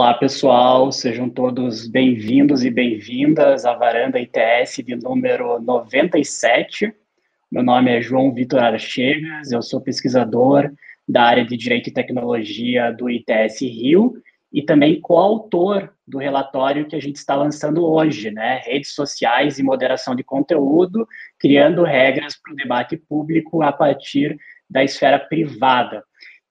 Olá, pessoal, sejam todos bem-vindos e bem-vindas à Varanda ITS de número 97. Meu nome é João Vitor Archegas, eu sou pesquisador da área de Direito e Tecnologia do ITS Rio e também coautor do relatório que a gente está lançando hoje, né? Redes sociais e moderação de conteúdo, criando regras para o debate público a partir da esfera privada.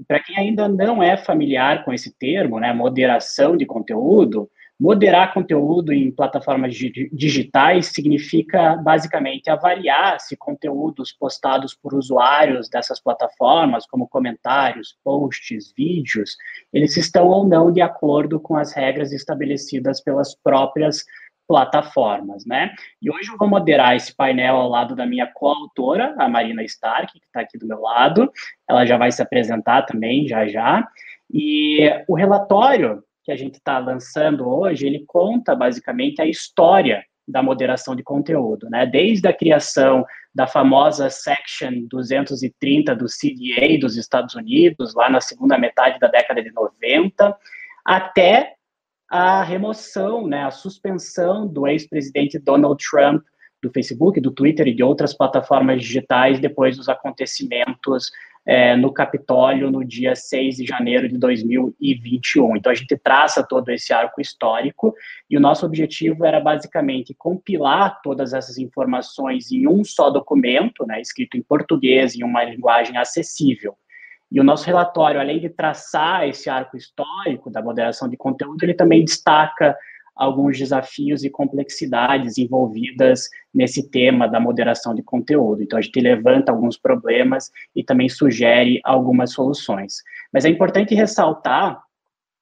Para quem ainda não é familiar com esse termo, né, moderação de conteúdo, moderar conteúdo em plataformas digitais significa basicamente avaliar se conteúdos postados por usuários dessas plataformas, como comentários, posts, vídeos, eles estão ou não de acordo com as regras estabelecidas pelas próprias plataformas, né? E hoje eu vou moderar esse painel ao lado da minha coautora, a Marina Stark, que está aqui do meu lado. Ela já vai se apresentar também, já já. E o relatório que a gente está lançando hoje, ele conta basicamente a história da moderação de conteúdo, né? Desde a criação da famosa Section 230 do CDA dos Estados Unidos, lá na segunda metade da década de 90, até a remoção, né, a suspensão do ex-presidente Donald Trump do Facebook, do Twitter e de outras plataformas digitais depois dos acontecimentos é, no Capitólio no dia 6 de janeiro de 2021. Então, a gente traça todo esse arco histórico e o nosso objetivo era basicamente compilar todas essas informações em um só documento, né, escrito em português, em uma linguagem acessível. E o nosso relatório, além de traçar esse arco histórico da moderação de conteúdo, ele também destaca alguns desafios e complexidades envolvidas nesse tema da moderação de conteúdo. Então, a gente levanta alguns problemas e também sugere algumas soluções. Mas é importante ressaltar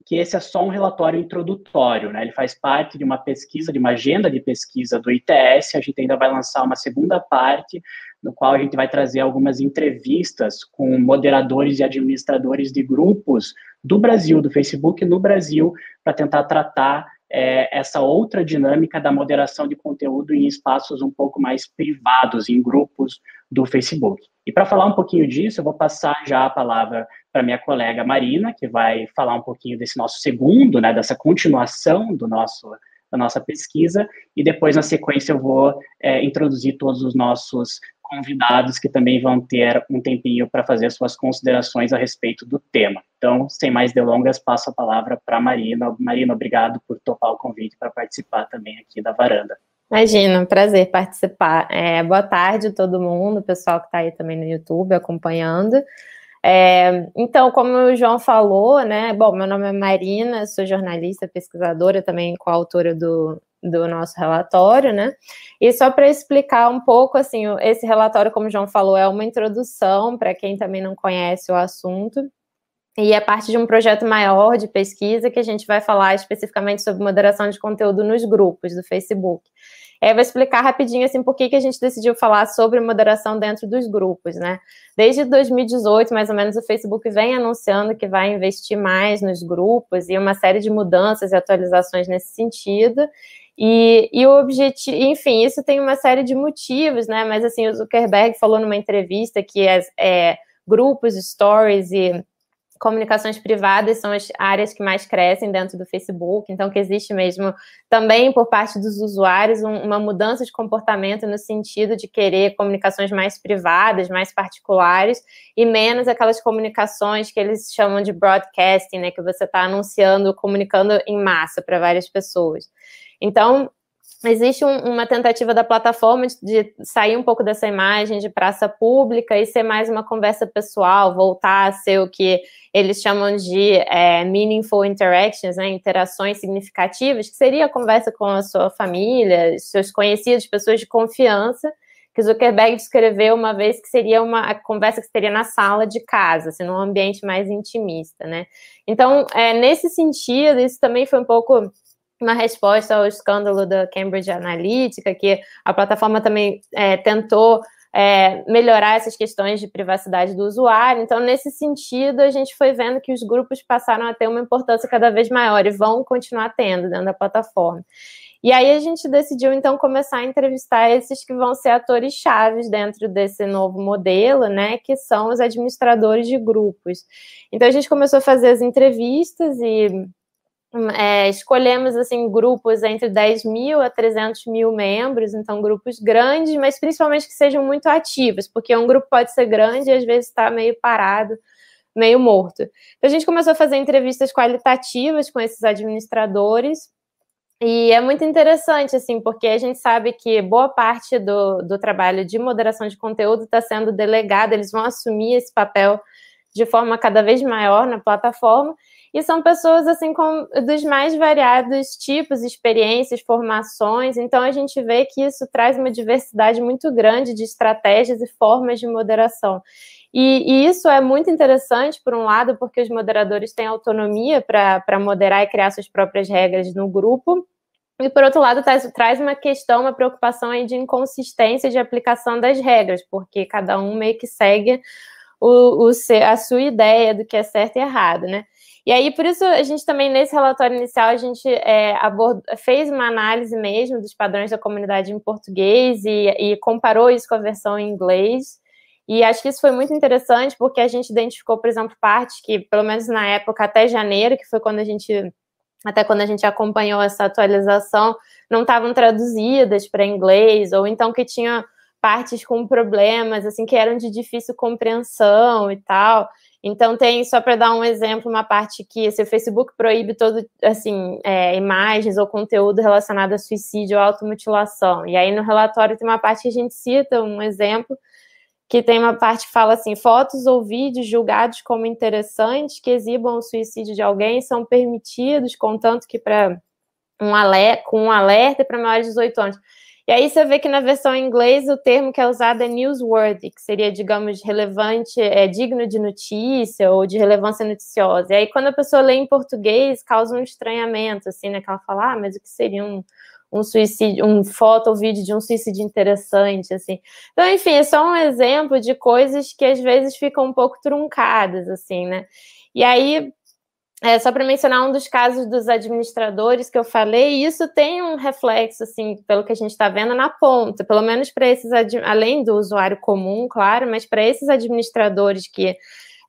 que esse é só um relatório introdutório, né? Ele faz parte de uma pesquisa, de uma agenda de pesquisa do ITS. A gente ainda vai lançar uma segunda parte no qual a gente vai trazer algumas entrevistas com moderadores e administradores de grupos do Brasil, do Facebook no Brasil, para tentar tratar é, essa outra dinâmica da moderação de conteúdo em espaços um pouco mais privados, em grupos do Facebook. E para falar um pouquinho disso, eu vou passar já a palavra para minha colega Marina, que vai falar um pouquinho desse nosso segundo, né, dessa continuação do nosso da nossa pesquisa, e depois, na sequência, eu vou é, introduzir todos os nossos convidados que também vão ter um tempinho para fazer suas considerações a respeito do tema. Então, sem mais delongas, passo a palavra para a Marina. Marina, obrigado por topar o convite para participar também aqui da varanda. Imagina, um prazer participar. É, boa tarde todo mundo, pessoal que está aí também no YouTube acompanhando. É, então, como o João falou, né? Bom, meu nome é Marina, sou jornalista, pesquisadora, também coautora do, do nosso relatório, né? E só para explicar um pouco, assim, esse relatório, como o João falou, é uma introdução para quem também não conhece o assunto. E é parte de um projeto maior de pesquisa que a gente vai falar especificamente sobre moderação de conteúdo nos grupos do Facebook. É, vou explicar rapidinho assim por que, que a gente decidiu falar sobre moderação dentro dos grupos, né? Desde 2018, mais ou menos, o Facebook vem anunciando que vai investir mais nos grupos e uma série de mudanças e atualizações nesse sentido. E, e o objetivo, enfim, isso tem uma série de motivos, né? Mas assim, o Zuckerberg falou numa entrevista que é, é grupos, stories e comunicações privadas são as áreas que mais crescem dentro do Facebook, então que existe mesmo também por parte dos usuários um, uma mudança de comportamento no sentido de querer comunicações mais privadas, mais particulares e menos aquelas comunicações que eles chamam de broadcasting, né, que você está anunciando, comunicando em massa para várias pessoas. Então, existe um, uma tentativa da plataforma de, de, sair um pouco dessa imagem de praça pública e ser mais uma conversa pessoal, voltar a ser o que eles chamam de é, meaningful interactions, né, interações significativas, que seria a conversa com a sua família, seus conhecidos, pessoas de confiança, que Zuckerberg descreveu uma vez que seria uma conversa que seria na sala de casa, assim, num ambiente mais intimista, né? Então, é, nesse sentido, isso também foi um pouco uma resposta ao escândalo da Cambridge Analytica, que a plataforma também é, tentou é, melhorar essas questões de privacidade do usuário. Então, nesse sentido, a gente foi vendo que os grupos passaram a ter uma importância cada vez maior e vão continuar tendo dentro da plataforma. E aí a gente decidiu então começar a entrevistar esses que vão ser atores chaves dentro desse novo modelo, né, que são os administradores de grupos. Então a gente começou a fazer as entrevistas e é, escolhemos assim grupos entre 10 mil a 300 mil membros, então grupos grandes, mas principalmente que sejam muito ativos, porque um grupo pode ser grande e às vezes está meio parado, meio morto. Então a gente começou a fazer entrevistas qualitativas com esses administradores e é muito interessante, assim, porque a gente sabe que boa parte do, do trabalho de moderação de conteúdo está sendo delegada, eles vão assumir esse papel de forma cada vez maior na plataforma, e são pessoas, assim, com, dos mais variados tipos, experiências, formações, então a gente vê que isso traz uma diversidade muito grande de estratégias e formas de moderação. E, e, isso é muito interessante, por um lado, porque os moderadores têm autonomia para moderar e criar suas próprias regras no grupo. E, por outro lado, traz, traz uma questão, uma preocupação aí de inconsistência de aplicação das regras, porque cada um meio que segue o, o, a sua ideia do que é certo e errado, né? E aí, por isso, a gente também, nesse relatório inicial, a gente é, fez uma análise mesmo dos padrões da comunidade em português e, e comparou isso com a versão em inglês. E acho que isso foi muito interessante, porque a gente identificou, por exemplo, partes que, pelo menos na época, até janeiro, que foi quando a gente, até quando a gente acompanhou essa atualização, não estavam traduzidas para inglês, ou então que tinha partes com problemas, assim, que eram de difícil compreensão e tal. Então tem, só para dar um exemplo, uma parte que se o Facebook proíbe todo, assim, é, imagens ou conteúdo relacionado a suicídio ou automutilação. E aí no relatório tem uma parte que a gente cita um exemplo que tem uma parte que fala assim: fotos ou vídeos julgados como interessantes que exibam o suicídio de alguém são permitidos, contanto que para um alerta, com um alerta para maiores de 18 anos. E aí você vê que na versão em inglês o termo que é usado é newsworthy, que seria, digamos, relevante, é digno de notícia ou de relevância noticiosa. E aí quando a pessoa lê em português, causa um estranhamento, assim, né? Que ela fala, ah, mas o que seria um, um suicídio, um foto ou vídeo de um suicídio interessante, assim. Então, enfim, é só um exemplo de coisas que às vezes ficam um pouco truncadas, assim, né? E aí, é, só para mencionar um dos casos dos administradores que eu falei, isso tem um reflexo, assim, pelo que a gente está vendo na ponta, pelo menos para esses, além do usuário comum, claro, mas para esses administradores que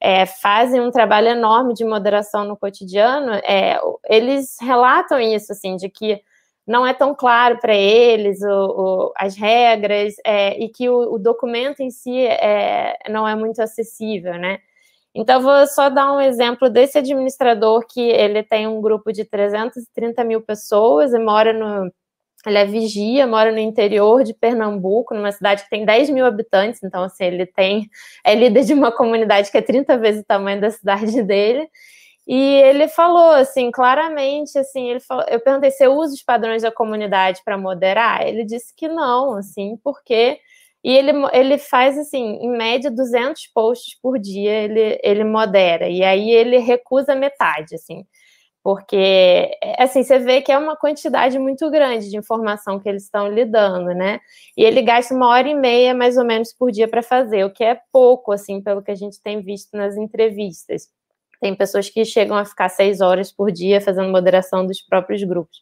é, fazem um trabalho enorme de moderação no cotidiano, é, eles relatam isso, assim, de que não é tão claro para eles o, o, as regras é, e que o, o, documento em si é, não é muito acessível, né? Então, vou só dar um exemplo desse administrador que ele tem um grupo de 330 mil pessoas e mora no. Ele é vigia, mora no interior de Pernambuco, numa cidade que tem 10 mil habitantes, então, assim, ele tem. É líder de uma comunidade que é 30 vezes o tamanho da cidade dele. E ele falou assim, claramente, assim, ele falou, eu perguntei se eu uso os padrões da comunidade para moderar. Ele disse que não, assim, porque e ele, ele faz assim, em média 200 posts por dia, ele ele modera. E aí ele recusa metade, assim. Porque assim, você vê que é uma quantidade muito grande de informação que eles estão lidando, né? E ele gasta uma hora e meia mais ou menos por dia para fazer, o que é pouco assim, pelo que a gente tem visto nas entrevistas. Tem pessoas que chegam a ficar seis horas por dia fazendo moderação dos próprios grupos.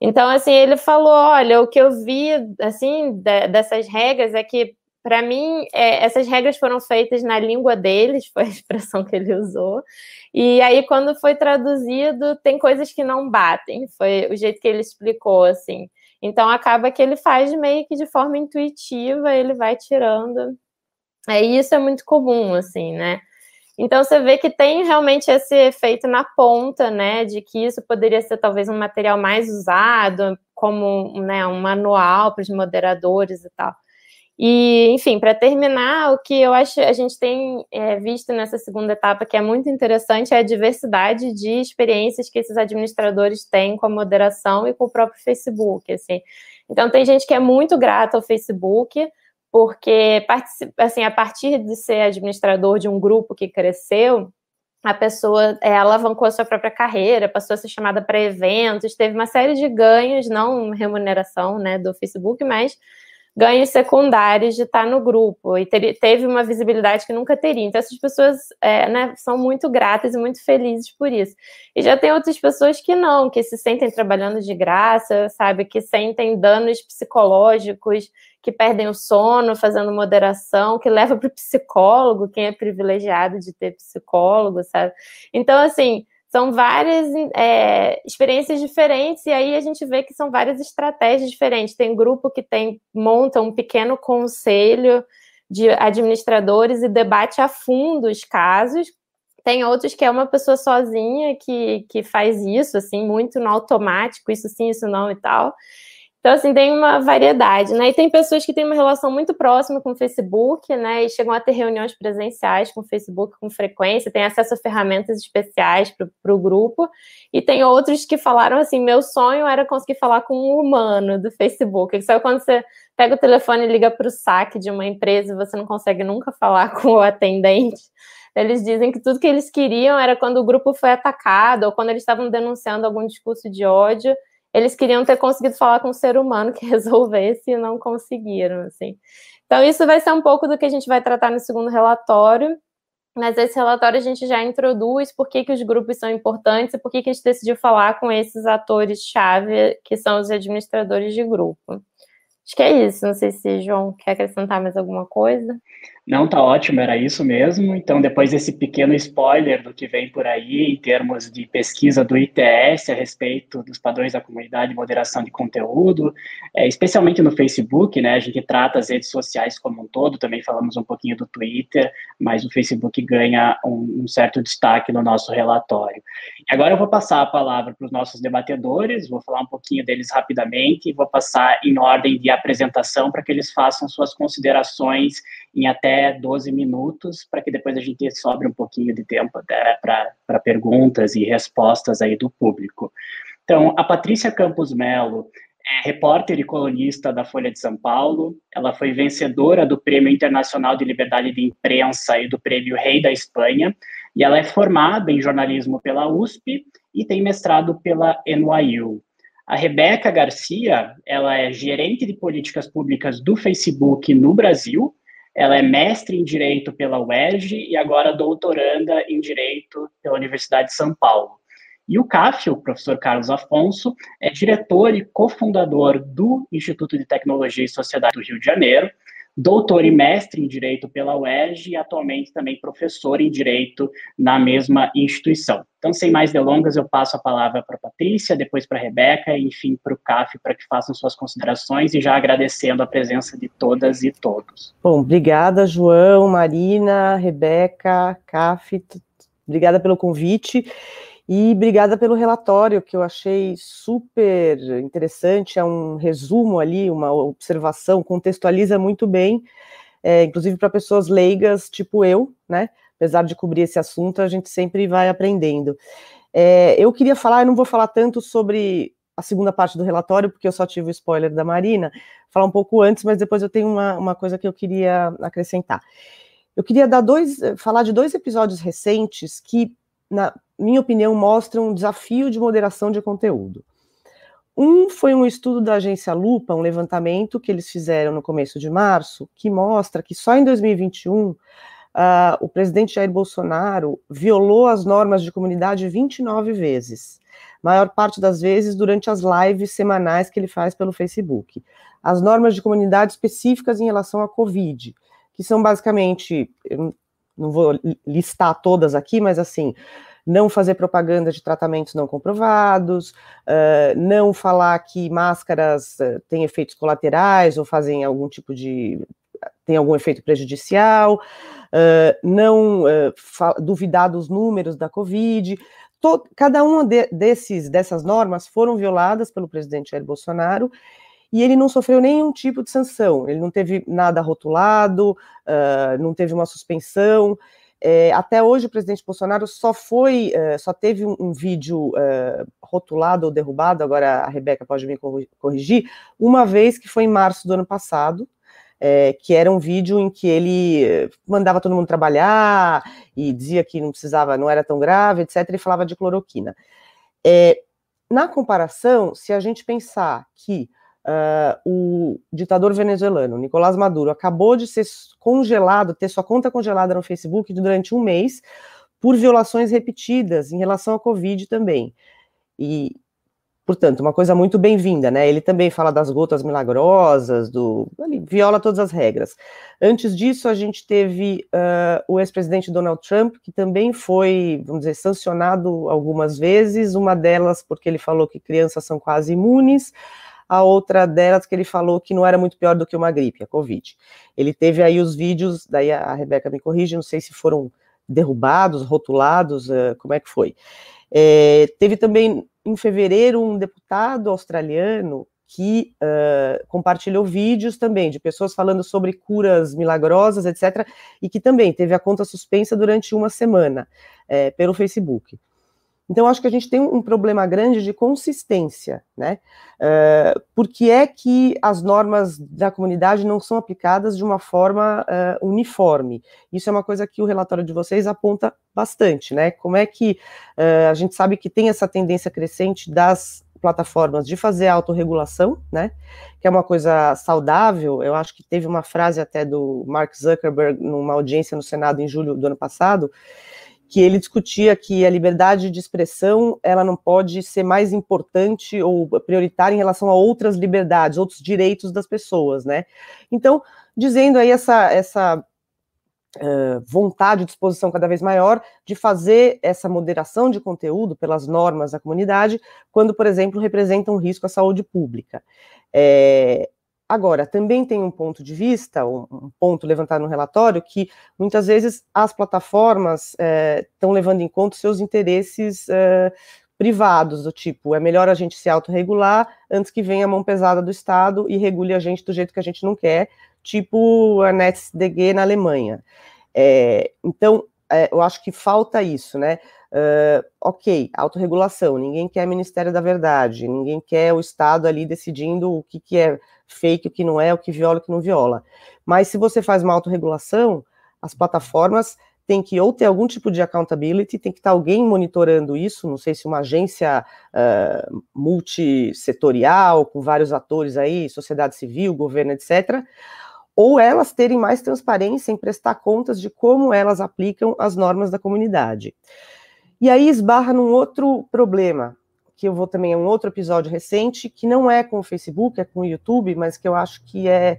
Então, assim, ele falou: olha, o que eu vi, assim, de, dessas regras é que, para mim, é, essas regras foram feitas na língua deles, foi a expressão que ele usou. E aí, quando foi traduzido, tem coisas que não batem, foi o jeito que ele explicou, assim. Então, acaba que ele faz meio que de forma intuitiva, ele vai tirando. É, isso é muito comum, assim, né? Então você vê que tem realmente esse efeito na ponta, né, de que isso poderia ser talvez um material mais usado, como né, um manual para os moderadores e tal. E, enfim, para terminar, o que eu acho a gente tem é, visto nessa segunda etapa que é muito interessante é a diversidade de experiências que esses administradores têm com a moderação e com o próprio Facebook. Assim. Então, tem gente que é muito grata ao Facebook, porque assim, a partir de ser administrador de um grupo que cresceu, a pessoa é, alavancou a sua própria carreira, passou a ser chamada para eventos, teve uma série de ganhos, não remuneração né, do Facebook, mas ganhos secundários de estar no grupo e ter, teve uma visibilidade que nunca teria. Então, essas pessoas é, né, são muito gratas e muito felizes por isso. E já tem outras pessoas que não, que se sentem trabalhando de graça, sabe, que sentem danos psicológicos, que perdem o sono fazendo moderação, que leva para o psicólogo, quem é privilegiado de ter psicólogo, sabe? Então, assim, são várias é, experiências diferentes, e aí a gente vê que são várias estratégias diferentes. Tem grupo que tem monta um pequeno conselho de administradores e debate a fundo os casos. Tem outros que é uma pessoa sozinha que, que faz isso, assim, muito no automático, isso sim, isso não e tal. Então, assim, tem uma variedade, né? E tem pessoas que têm uma relação muito próxima com o Facebook, né? E chegam a ter reuniões presenciais com o Facebook com frequência, têm acesso a ferramentas especiais para o grupo. E tem outros que falaram assim: meu sonho era conseguir falar com um humano do Facebook. Só quando você pega o telefone e liga para o saque de uma empresa e você não consegue nunca falar com o atendente. Eles dizem que tudo que eles queriam era quando o grupo foi atacado ou quando eles estavam denunciando algum discurso de ódio eles queriam ter conseguido falar com um ser humano que resolvesse e não conseguiram, assim. Então, isso vai ser um pouco do que a gente vai tratar no segundo relatório, mas esse relatório a gente já introduz por que, que os grupos são importantes e por que, que a gente decidiu falar com esses atores-chave, que são os administradores de grupo. Acho que é isso. Não sei se João quer acrescentar mais alguma coisa. Não, tá ótimo, era isso mesmo. Então, depois desse pequeno spoiler do que vem por aí em termos de pesquisa do ITS a respeito dos padrões da comunidade de moderação de conteúdo, é, especialmente no Facebook, né? A gente trata as redes sociais como um todo, também falamos um pouquinho do Twitter, mas o Facebook ganha um, um certo destaque no nosso relatório. Agora eu vou passar a palavra para os nossos debatedores, vou falar um pouquinho deles rapidamente e vou passar em ordem de apresentação para que eles façam suas considerações em até 12 minutos, para que depois a gente sobre um pouquinho de tempo para perguntas e respostas aí do público. Então, a Patrícia Campos Melo é repórter e colunista da Folha de São Paulo. Ela foi vencedora do Prêmio Internacional de Liberdade de Imprensa e do Prêmio Rei da Espanha. E ela é formada em jornalismo pela USP e tem mestrado pela NYU. A Rebeca Garcia, ela é gerente de políticas públicas do Facebook no Brasil ela é mestre em Direito pela UERJ e agora doutoranda em Direito pela Universidade de São Paulo. E o CAF, o professor Carlos Afonso, é diretor e cofundador do Instituto de Tecnologia e Sociedade do Rio de Janeiro, doutor e mestre em Direito pela UERJ e atualmente também professor em Direito na mesma instituição. Então, sem mais delongas, eu passo a palavra para a Patrícia, depois para a Rebeca e, enfim, para o CAF, para que façam suas considerações e já agradecendo a presença de todas e todos. Bom, obrigada, João, Marina, Rebeca, CAF, obrigada pelo convite. E obrigada pelo relatório, que eu achei super interessante. É um resumo ali, uma observação, contextualiza muito bem, é, inclusive para pessoas leigas, tipo eu, né? Apesar de cobrir esse assunto, a gente sempre vai aprendendo. É, eu queria falar, eu não vou falar tanto sobre a segunda parte do relatório, porque eu só tive o spoiler da Marina, falar um pouco antes, mas depois eu tenho uma, uma coisa que eu queria acrescentar. Eu queria dar dois, falar de dois episódios recentes que na minha opinião, mostram um desafio de moderação de conteúdo. Um foi um estudo da agência Lupa, um levantamento que eles fizeram no começo de março, que mostra que só em 2021 uh, ah, o presidente Jair Bolsonaro violou as normas de comunidade 29 vezes, maior parte das vezes durante as lives semanais que ele faz pelo Facebook. As normas de comunidade específicas em relação à Covid, que são basicamente, não vou listar todas aqui, mas assim, não fazer propaganda de tratamentos não comprovados, uh, não falar que máscaras têm efeitos colaterais ou fazem algum tipo de. tem algum efeito prejudicial, uh, não duvidar dos números da Covid. Todo, cada uma de, desses, dessas normas foram violadas pelo presidente Jair Bolsonaro e ele não sofreu nenhum tipo de sanção, ele não teve nada rotulado, uh, não teve uma suspensão. É, até hoje o presidente Bolsonaro só foi, uh, só teve um, um vídeo uh, rotulado ou derrubado, agora a Rebeca pode me corrigir, uma vez que foi em março do ano passado, é, que era um vídeo em que ele mandava todo mundo trabalhar e dizia que não precisava, não era tão grave, etc., e falava de cloroquina. É, na comparação, se a gente pensar que Uh, o ditador venezuelano, Nicolás Maduro, acabou de ser congelado, ter sua conta congelada no Facebook durante um mês por violações repetidas em relação à Covid também. E Portanto, uma coisa muito bem-vinda, né? Ele também fala das gotas milagrosas, do. Ele viola todas as regras. Antes disso, a gente teve uh, o ex-presidente Donald Trump, que também foi, vamos dizer, sancionado algumas vezes, uma delas porque ele falou que crianças são quase imunes, a outra delas que ele falou que não era muito pior do que uma gripe, a Covid. Ele teve aí os vídeos, daí a Rebeca me corrige, não sei se foram derrubados, rotulados, uh, como é que foi. É, teve também em fevereiro um deputado australiano que uh, compartilhou vídeos também de pessoas falando sobre curas milagrosas, etc., e que também teve a conta suspensa durante uma semana é, pelo Facebook. Então, acho que a gente tem um problema grande de consistência, né? Uh, por que é que as normas da comunidade não são aplicadas de uma forma uh, uniforme? Isso é uma coisa que o relatório de vocês aponta bastante, né? Como é que uh, a gente sabe que tem essa tendência crescente das plataformas de fazer autorregulação, né? Que é uma coisa saudável. Eu acho que teve uma frase até do Mark Zuckerberg numa audiência no Senado em julho do ano passado, que ele discutia que a liberdade de expressão ela não pode ser mais importante ou prioritária em relação a outras liberdades, outros direitos das pessoas, né? Então, dizendo aí essa, essa uh, vontade, disposição cada vez maior de fazer essa moderação de conteúdo pelas normas da comunidade, quando, por exemplo, representa um risco à saúde pública. É, Agora, também tem um ponto de vista, um ponto levantado no relatório, que muitas vezes as plataformas estão eh, levando em conta seus interesses eh, privados, do tipo, é melhor a gente se autorregular antes que venha a mão pesada do Estado e regule a gente do jeito que a gente não quer, tipo a NetzDG na Alemanha. É, então, é, eu acho que falta isso, né? Uh, ok, autorregulação, ninguém quer Ministério da Verdade, ninguém quer o Estado ali decidindo o que, que é fake, o que não é, o que viola, o que não viola. Mas se você faz uma autorregulação, as plataformas têm que ou ter algum tipo de accountability, tem que estar alguém monitorando isso, não sei se uma agência uh, multissetorial, com vários atores aí, sociedade civil, governo, etc., ou elas terem mais transparência em prestar contas de como elas aplicam as normas da comunidade. E aí esbarra num outro problema, que eu vou também, é um outro episódio recente, que não é com o Facebook, é com o YouTube, mas que eu acho que é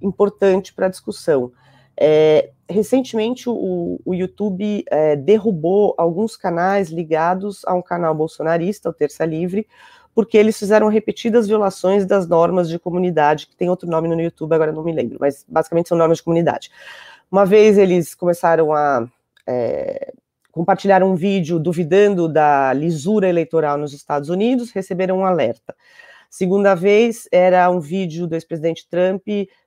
importante para a discussão. É, recentemente, o, o YouTube é, derrubou alguns canais ligados a um canal bolsonarista, o Terça Livre, porque eles fizeram repetidas violações das normas de comunidade, que tem outro nome no YouTube, agora não me lembro, mas basicamente são normas de comunidade. Uma vez eles começaram a é, compartilhar um vídeo duvidando da lisura eleitoral nos Estados Unidos, receberam um alerta. Segunda vez era um vídeo do ex-presidente Trump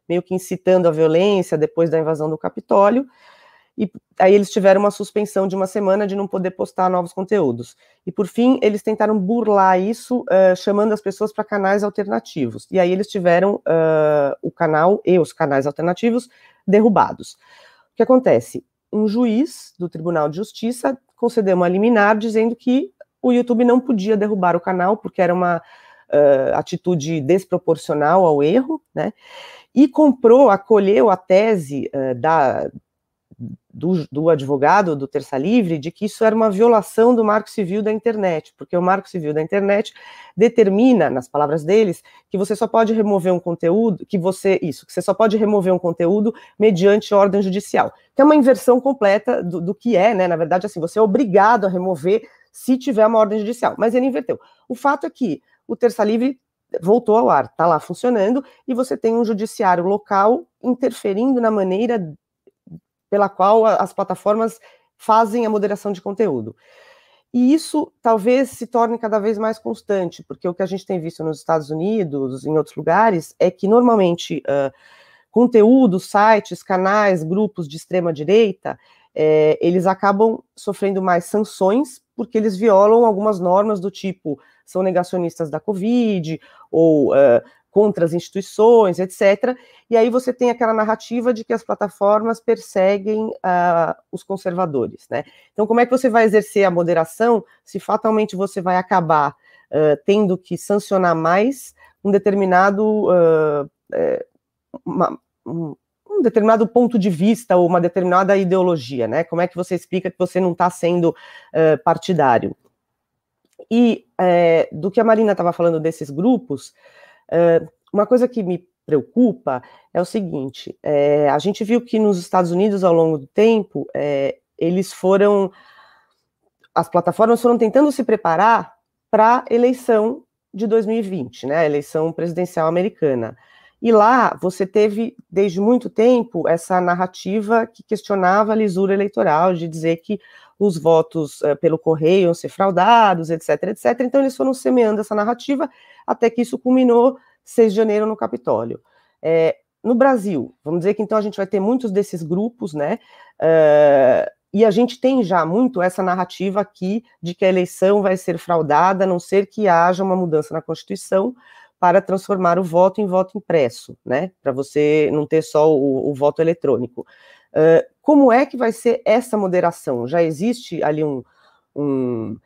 meio que incitando a violência depois da invasão do Capitólio, e aí eles tiveram uma suspensão de uma semana de não poder postar novos conteúdos. E por fim, eles tentaram burlar isso, uh, chamando as pessoas para canais alternativos. E aí eles tiveram uh, o canal e os canais alternativos derrubados. O que acontece? Um juiz do Tribunal de Justiça concedeu uma liminar dizendo que o YouTube não podia derrubar o canal porque era uma uh, atitude desproporcional ao erro, né? E comprou, acolheu a tese uh, da, do, do, advogado do Terça Livre de que isso era uma violação do Marco Civil da internet, porque o Marco Civil da internet determina, nas palavras deles, que você só pode remover um conteúdo, que você, isso, que você só pode remover um conteúdo mediante ordem judicial, que é uma inversão completa do, do que é, né? Na verdade, assim, você é obrigado a remover se tiver uma ordem judicial, mas ele inverteu. O fato é que o Terça Livre voltou ao ar, está lá funcionando, e você tem um judiciário local interferindo na maneira pela qual as plataformas fazem a moderação de conteúdo. E isso talvez se torne cada vez mais constante, porque o que a gente tem visto nos Estados Unidos, em outros lugares, é que normalmente uh, conteúdos, sites, canais, grupos de extrema direita, é, eles acabam sofrendo mais sanções porque eles violam algumas normas do tipo são negacionistas da Covid ou uh, contra as instituições, etc. E aí você tem aquela narrativa de que as plataformas perseguem uh, os conservadores, né? Então, como é que você vai exercer a moderação se fatalmente você vai acabar uh, tendo que sancionar mais um determinado uh, uma, um, um determinado ponto de vista ou uma determinada ideologia, né? Como é que você explica que você não está sendo partidário? E é, do que a Marina estava falando desses grupos, uma coisa que me preocupa é o seguinte: é, a gente viu que nos Estados Unidos, ao longo do tempo, é, eles foram. As plataformas foram tentando se preparar para a eleição de 2020, né, a eleição presidencial americana. E lá você teve, desde muito tempo, essa narrativa que questionava a lisura eleitoral, de dizer que os votos uh, pelo correio iam ser fraudados, etc, etc. Então eles foram semeando essa narrativa até que isso culminou 6 de janeiro no Capitólio. É, no Brasil, vamos dizer que então a gente vai ter muitos desses grupos, né? Uh, e a gente tem já muito essa narrativa aqui de que a eleição vai ser fraudada, a não ser que haja uma mudança na Constituição para transformar o voto em voto impresso, né? Para você não ter só o, o voto eletrônico. Uh, como é que vai ser essa moderação? Já existe ali um, um,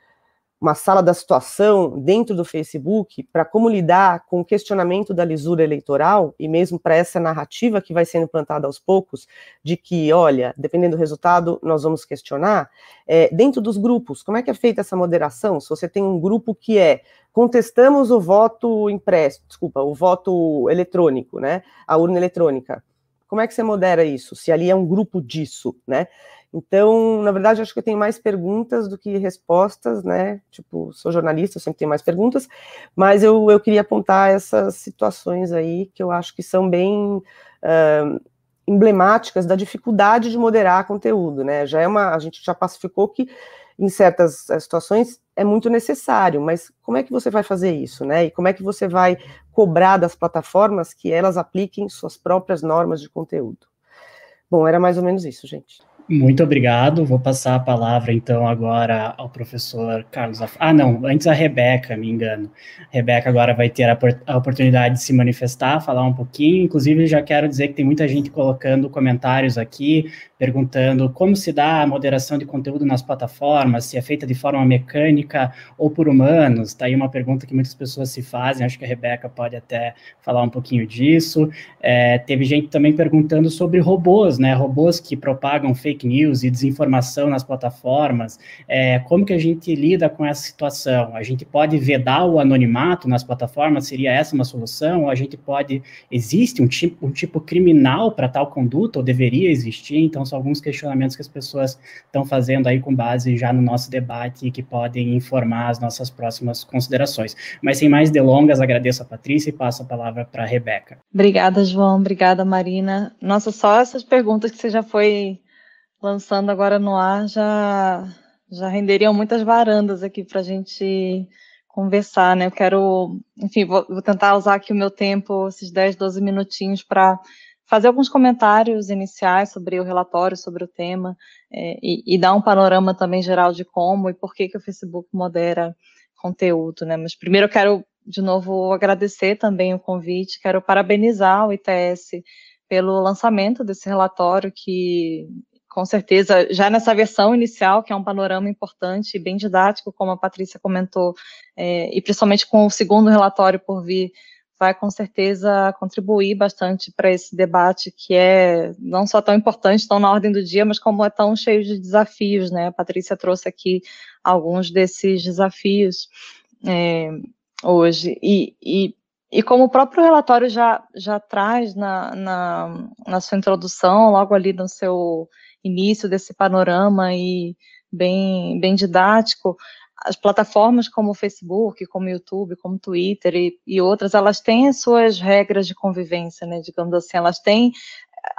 uma sala da situação dentro do Facebook para como lidar com o questionamento da lisura eleitoral e mesmo para essa narrativa que vai sendo implantada aos poucos de que, olha, dependendo do resultado, nós vamos questionar. É, dentro dos grupos, como é que é feita essa moderação? Se você tem um grupo que é contestamos o voto impresso, desculpa, o voto eletrônico, né? A urna eletrônica. Como é que você modera isso? Se ali é um grupo disso, né? Então, na verdade, acho que eu tenho mais perguntas do que respostas, né? Tipo, sou jornalista, eu sempre tenho mais perguntas, mas eu, eu queria apontar essas situações aí que eu acho que são bem uh, emblemáticas da dificuldade de moderar conteúdo, né? Já é uma, a gente já pacificou que em certas eh, situações é muito necessário, mas como é que você vai fazer isso, né? E como é que você vai cobrar das plataformas que elas apliquem suas próprias normas de conteúdo? Bom, era mais ou menos isso, gente. Muito obrigado. Vou passar a palavra, então, agora ao professor Carlos. Af... Ah, não, antes a Rebeca, me engano. A Rebeca agora vai ter a, a, oportunidade de se manifestar, falar um pouquinho. Inclusive, já quero dizer que tem muita gente colocando comentários aqui, perguntando como se dá a moderação de conteúdo nas plataformas, se é feita de forma mecânica ou por humanos. Está aí uma pergunta que muitas pessoas se fazem, acho que a Rebeca pode até falar um pouquinho disso. É, teve gente também perguntando sobre robôs, né? Robôs que propagam fake news e desinformação nas plataformas, é, como que a gente lida com essa situação? A gente pode vedar o anonimato nas plataformas? Seria essa uma solução? Ou a gente pode, existe um tipo, um tipo criminal para tal conduta, ou deveria existir? Então, alguns questionamentos que as pessoas estão fazendo aí com base já no nosso debate e que podem informar as nossas próximas considerações. Mas sem mais delongas, agradeço a Patrícia e passo a palavra para a Rebeca. Obrigada, João. Obrigada, Marina. Nossa, só essas perguntas que você já foi lançando agora no ar já, já renderiam muitas varandas aqui para a gente conversar, né? Eu quero, enfim, vou, vou, tentar usar aqui o meu tempo, esses 10, 12 minutinhos, para fazer alguns comentários iniciais sobre o relatório, sobre o tema, é, e, e, dar um panorama também geral de como e por que, que o Facebook modera conteúdo, né? Mas primeiro eu quero, de novo, agradecer também o convite, quero parabenizar o ITS pelo lançamento desse relatório que com certeza, já nessa versão inicial, que é um panorama importante e bem didático, como a Patrícia comentou, é, e principalmente com o segundo relatório por vir, vai com certeza contribuir bastante para esse debate que é não só tão importante, tão na ordem do dia, mas como é tão cheio de desafios, né? A Patrícia trouxe aqui alguns desses desafios é, hoje. E, e, e, como o próprio relatório já, já traz na, na, na sua introdução, logo ali no seu início desse panorama e bem, bem didático, as plataformas como o Facebook, como o YouTube, como o Twitter e, e, outras, elas têm as suas regras de convivência, né, digamos assim, elas têm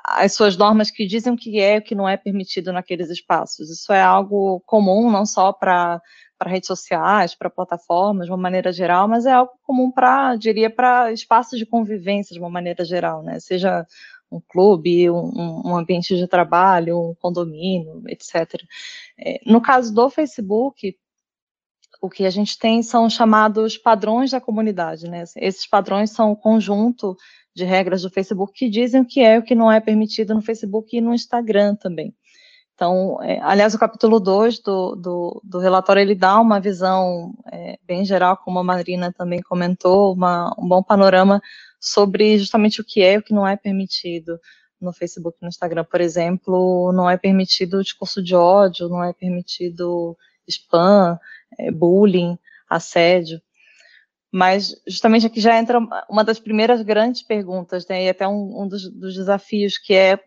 as suas normas que dizem o que é e o que não é permitido naqueles espaços. Isso é algo comum, não só para para redes sociais, para plataformas, de uma maneira geral, mas é algo comum para, diria, para espaços de convivência, de uma maneira geral, né? Seja um clube, um, um, ambiente de trabalho, um condomínio, etc. É, no caso do Facebook, o que a gente tem são chamados padrões da comunidade, né? Esses padrões são um conjunto de regras do Facebook que dizem o que é e o que não é permitido no Facebook e no Instagram também. Então, é, aliás, o capítulo 2 do, do, do, relatório, ele dá uma visão é, bem geral, como a Marina também comentou, uma, um bom panorama sobre justamente o que é e o que não é permitido no Facebook e no Instagram, por exemplo, não é permitido discurso de ódio, não é permitido spam, é, bullying, assédio. Mas justamente aqui já entra uma das primeiras grandes perguntas, né, e até um, um dos, dos, desafios, que é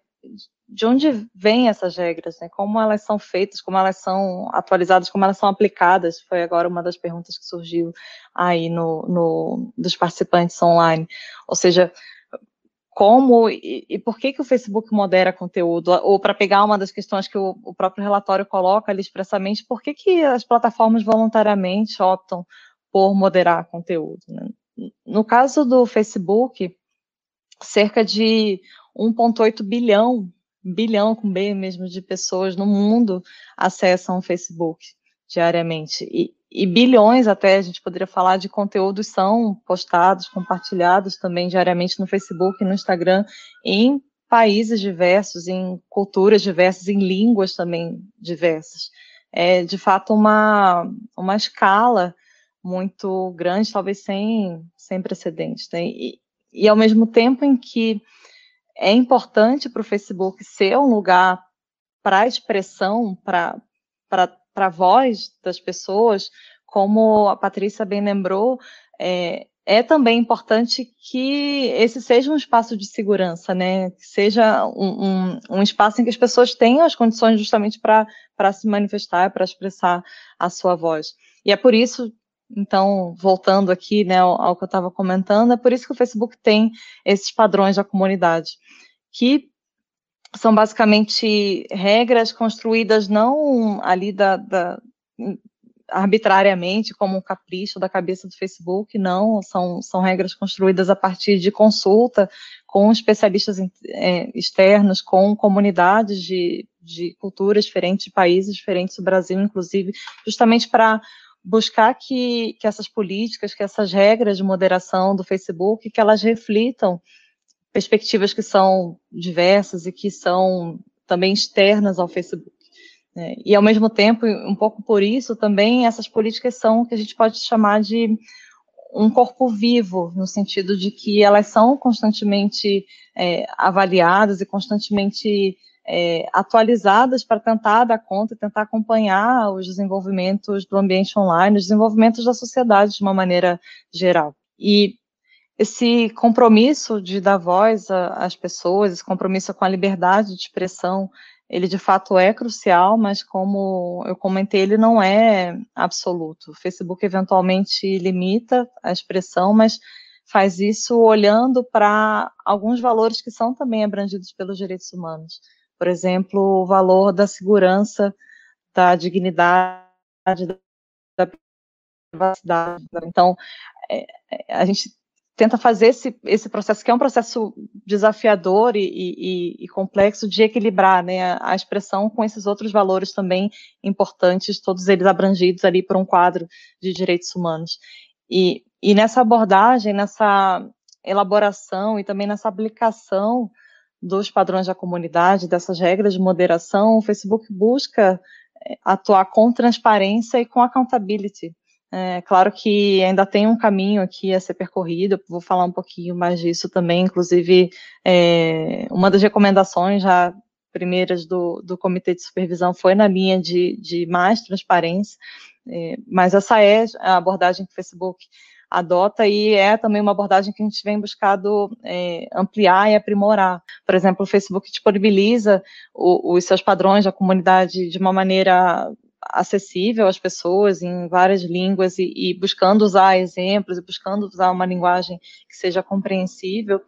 de onde vêm essas regras, né, como elas são feitas, como elas são atualizadas, como elas são aplicadas, foi agora uma das perguntas que surgiu aí no, no dos participantes online. Ou seja, como e, e, por que, que o Facebook modera conteúdo? Ou para pegar uma das questões que o, o, próprio relatório coloca ali expressamente, por que, que as plataformas voluntariamente optam por moderar conteúdo. Né? No caso do Facebook, cerca de 1,8 bilhão, bilhão com B mesmo, de pessoas no mundo acessam o Facebook diariamente. E, e bilhões até, a gente poderia falar de conteúdos são postados, compartilhados também diariamente no Facebook no Instagram, em países diversos, em culturas diversas, em línguas também diversas. É, de fato, uma, uma escala muito grande, talvez sem, sem precedentes. Né? E, e ao mesmo tempo em que é importante para o Facebook ser um lugar para expressão, para a voz das pessoas, como a Patrícia bem lembrou, é, é também importante que esse seja um espaço de segurança, né? Que seja um, um, um espaço em que as pessoas tenham as condições justamente para se manifestar, para expressar a sua voz. E é por isso, então, voltando aqui né, ao, ao que eu estava comentando, é por isso que o Facebook tem esses padrões da comunidade, que são basicamente regras construídas não ali da, da arbitrariamente, como um capricho da cabeça do Facebook, não, são, são regras construídas a partir de consulta com especialistas é, externos, com comunidades de, de culturas diferentes, de países diferentes do Brasil, inclusive, justamente para buscar que, que essas políticas, que essas regras de moderação do Facebook, que elas reflitam perspectivas que são diversas e que são também externas ao Facebook. Né? E, ao mesmo tempo, um pouco por isso, também essas políticas são o que a gente pode chamar de um corpo vivo, no sentido de que elas são constantemente é, avaliadas e constantemente é, atualizadas para tentar dar conta, tentar acompanhar os desenvolvimentos do ambiente online, os desenvolvimentos da sociedade de uma maneira geral. E esse compromisso de dar voz às pessoas, esse compromisso com a liberdade de expressão, ele de fato é crucial, mas como eu comentei, ele não é absoluto. O Facebook eventualmente limita a expressão, mas faz isso olhando para alguns valores que são também abrangidos pelos direitos humanos por exemplo, o valor da segurança, da dignidade, da privacidade. Então, é, é, a gente tenta fazer esse, esse processo, que é um processo desafiador e, e, e complexo, de equilibrar né, a, expressão com esses outros valores também importantes, todos eles abrangidos ali por um quadro de direitos humanos. E, e nessa abordagem, nessa elaboração e também nessa aplicação dos padrões da comunidade, dessas regras de moderação, o Facebook busca eh, atuar com transparência e com accountability. É claro que ainda tem um caminho aqui a ser percorrido, vou falar um pouquinho mais disso também, inclusive é, uma das recomendações já primeiras do, do Comitê de Supervisão foi na linha de, de mais transparência, é, mas essa é a abordagem que o Facebook adota e é também uma abordagem que a gente vem buscado é, ampliar e aprimorar. Por exemplo, o Facebook disponibiliza o, os seus padrões da comunidade de uma maneira acessível às pessoas em várias línguas e, e buscando usar exemplos e buscando usar uma linguagem que seja compreensível.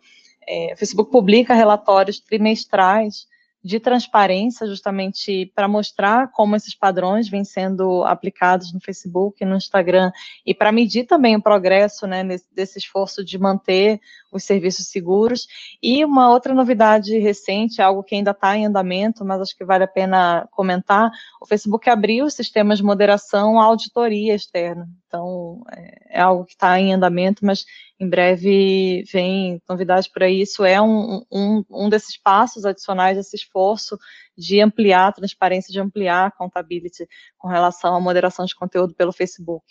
É, o Facebook publica relatórios trimestrais de transparência, justamente para mostrar como esses padrões vêm sendo aplicados no Facebook, no Instagram, e para medir também o progresso né, desse esforço de manter os serviços seguros. E uma outra novidade recente, algo que ainda está em andamento, mas acho que vale a pena comentar, o Facebook abriu os sistemas de moderação à auditoria externa. Então, é, é algo que está em andamento, mas em breve vem novidades para isso. É um, um, um desses passos adicionais desse esforço de ampliar a transparência, de ampliar a accountability com relação à moderação de conteúdo pelo Facebook.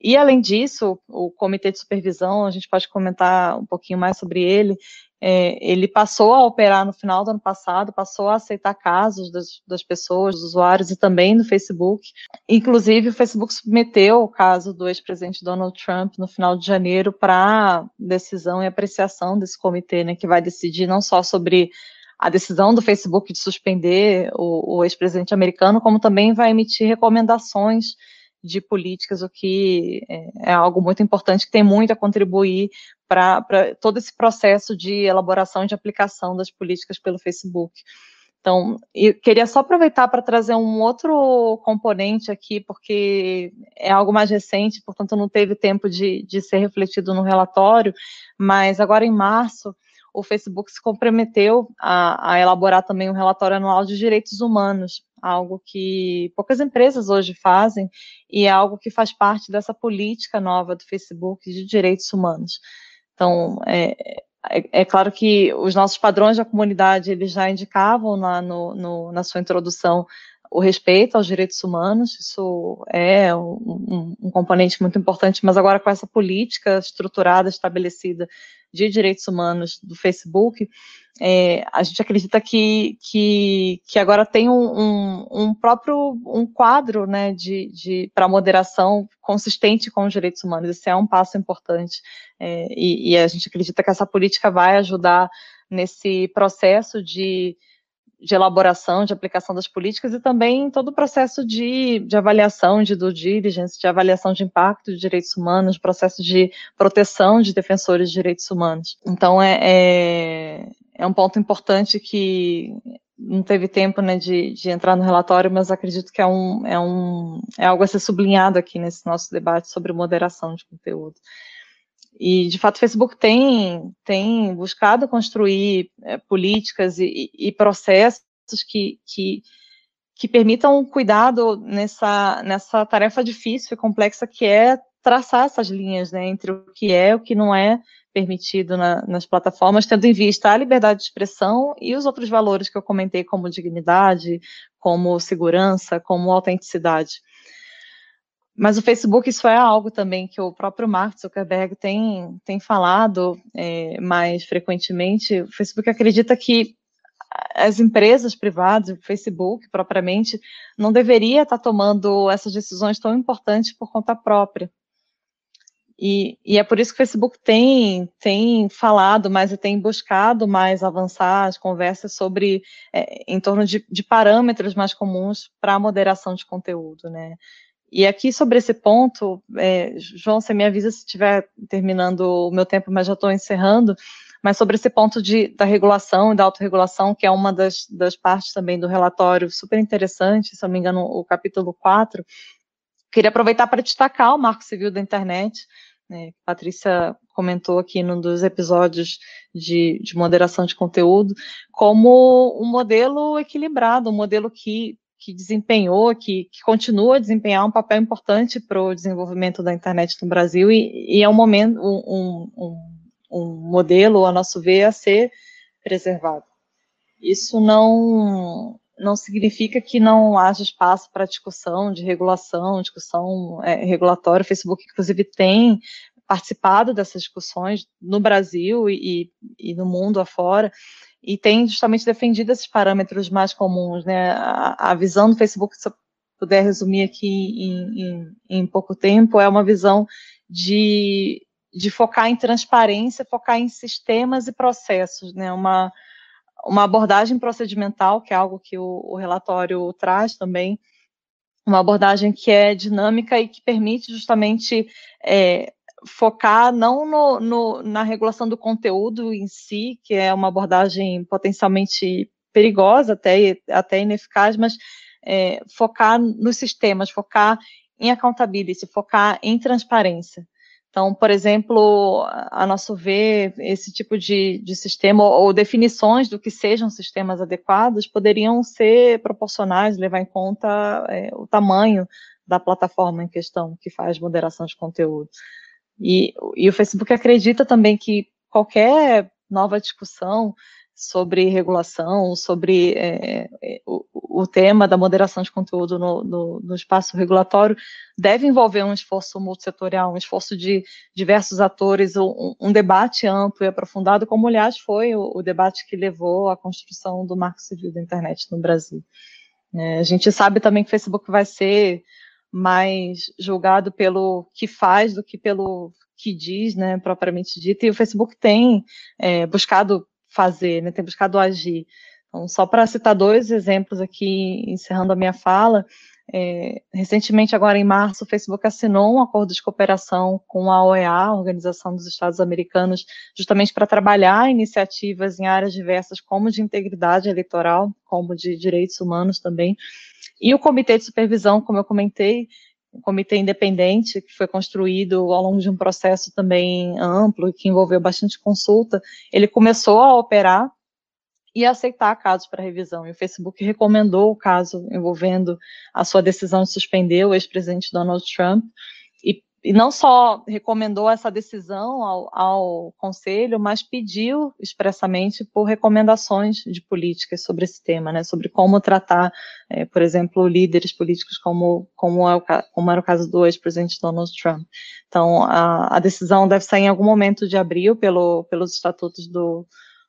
E, além disso, o Comitê de Supervisão, a gente pode comentar um pouquinho mais sobre ele, é, ele passou a operar no final do ano passado, passou a aceitar casos das, das, pessoas, dos usuários e também no Facebook. Inclusive, o Facebook submeteu o caso do ex-presidente Donald Trump no final de janeiro para decisão e apreciação desse comitê, né, que vai decidir não só sobre a decisão do Facebook de suspender o, o ex-presidente americano, como também vai emitir recomendações de políticas, o que é, é algo muito importante, que tem muito a contribuir para todo esse processo de elaboração e de aplicação das políticas pelo Facebook. Então, eu queria só aproveitar para trazer um outro componente aqui, porque é algo mais recente, portanto não teve tempo de, de ser refletido no relatório, mas agora em março, o Facebook se comprometeu a, a elaborar também um relatório anual de direitos humanos, algo que poucas empresas hoje fazem e é algo que faz parte dessa política nova do Facebook de direitos humanos. Então, é, é, é claro que os nossos padrões da comunidade eles já indicavam na, no, no, na sua introdução o respeito aos direitos humanos, isso é um, um, um, componente muito importante, mas agora com essa política estruturada, estabelecida de direitos humanos do Facebook, é, a gente acredita que, que, que agora tem um, um, um próprio um quadro né, de, de, para moderação consistente com os direitos humanos. Esse é um passo importante é, e, e a gente acredita que essa política vai ajudar nesse processo de de elaboração, de aplicação das políticas e também todo o processo de, de avaliação de due diligence, de avaliação de impacto de direitos humanos, processo de proteção de defensores de direitos humanos. Então, é, é, é um ponto importante que não teve tempo né, de, de entrar no relatório, mas acredito que é, um, é, um, é algo a ser sublinhado aqui nesse nosso debate sobre moderação de conteúdo. E, de fato, o Facebook tem, tem buscado construir é, políticas e, e processos que, que, que, permitam cuidado nessa, nessa tarefa difícil e complexa que é traçar essas linhas né, entre o que é e o que não é permitido na, nas plataformas, tendo em vista a liberdade de expressão e os outros valores que eu comentei, como dignidade, como segurança, como autenticidade. Mas o Facebook, isso é algo também que o próprio Mark Zuckerberg tem, tem falado é, mais frequentemente. O Facebook acredita que as empresas privadas, o Facebook propriamente, não deveria estar tomando essas decisões tão importantes por conta própria. E, e, é por isso que o Facebook tem, tem falado mais e tem buscado mais avançar as conversas sobre, é, em torno de, de parâmetros mais comuns para a moderação de conteúdo, né? E aqui sobre esse ponto, é, João, você me avisa se estiver terminando o meu tempo, mas já estou encerrando, mas sobre esse ponto de, da regulação e da autorregulação, que é uma das, das partes também do relatório, super interessante, se não me engano, o capítulo 4, queria aproveitar para destacar o Marco Civil da Internet, né, Patrícia comentou aqui num dos episódios de, de moderação de conteúdo, como um modelo equilibrado, um modelo que que desempenhou, que, que, continua a desempenhar um papel importante para o desenvolvimento da internet no Brasil e, e é um momento, um, um, um, modelo, a nosso ver, a ser preservado. Isso não, não significa que não haja espaço para discussão de regulação, discussão é, regulatória. O Facebook, inclusive, tem participado dessas discussões no Brasil e, e no mundo afora e tem justamente defendido esses parâmetros mais comuns, né? A, a visão do Facebook, se eu puder resumir aqui em, em, em pouco tempo, é uma visão de, de focar em transparência, focar em sistemas e processos, né? Uma, uma abordagem procedimental, que é algo que o, o relatório traz também, uma abordagem que é dinâmica e que permite justamente é, focar não no, no, na regulação do conteúdo em si, que é uma abordagem potencialmente perigosa, até, até ineficaz, mas é, focar nos sistemas, focar em accountability, focar em transparência. Então, por exemplo, a nosso ver, esse tipo de, de sistema ou, ou definições do que sejam sistemas adequados poderiam ser proporcionais, levar em conta é, o tamanho da plataforma em questão que faz moderação de conteúdo. E, e o Facebook acredita também que qualquer nova discussão sobre regulação, sobre é, é, o, o, tema da moderação de conteúdo no, no, no, espaço regulatório, deve envolver um esforço multissetorial, um esforço de diversos atores, um, um debate amplo e aprofundado, como, aliás, foi o, o, debate que levou à construção do Marco Civil da Internet no Brasil. É, a gente sabe também que o Facebook vai ser mais julgado pelo que faz do que pelo que diz, né, propriamente dito, e o Facebook tem é, buscado fazer, né, tem buscado agir. Então, só para citar dois exemplos aqui, encerrando a minha fala, é, recentemente, agora em março, o Facebook assinou um acordo de cooperação com a OEA, a Organização dos Estados Americanos, justamente para trabalhar iniciativas em áreas diversas, como de integridade eleitoral, como de direitos humanos também. E o Comitê de Supervisão, como eu comentei, um comitê independente que foi construído ao longo de um processo também amplo, que envolveu bastante consulta, ele começou a operar e aceitar casos para revisão. E o Facebook recomendou o caso envolvendo a sua decisão de suspender o ex-presidente Donald Trump e não só recomendou essa decisão ao, ao, conselho, mas pediu expressamente por recomendações de políticas sobre esse tema, né, sobre como tratar, é, por exemplo, líderes políticos como, como, é o, como era o caso do ex-presidente Donald Trump. Então, a, a, decisão deve sair em algum momento de abril pelo, pelos estatutos do,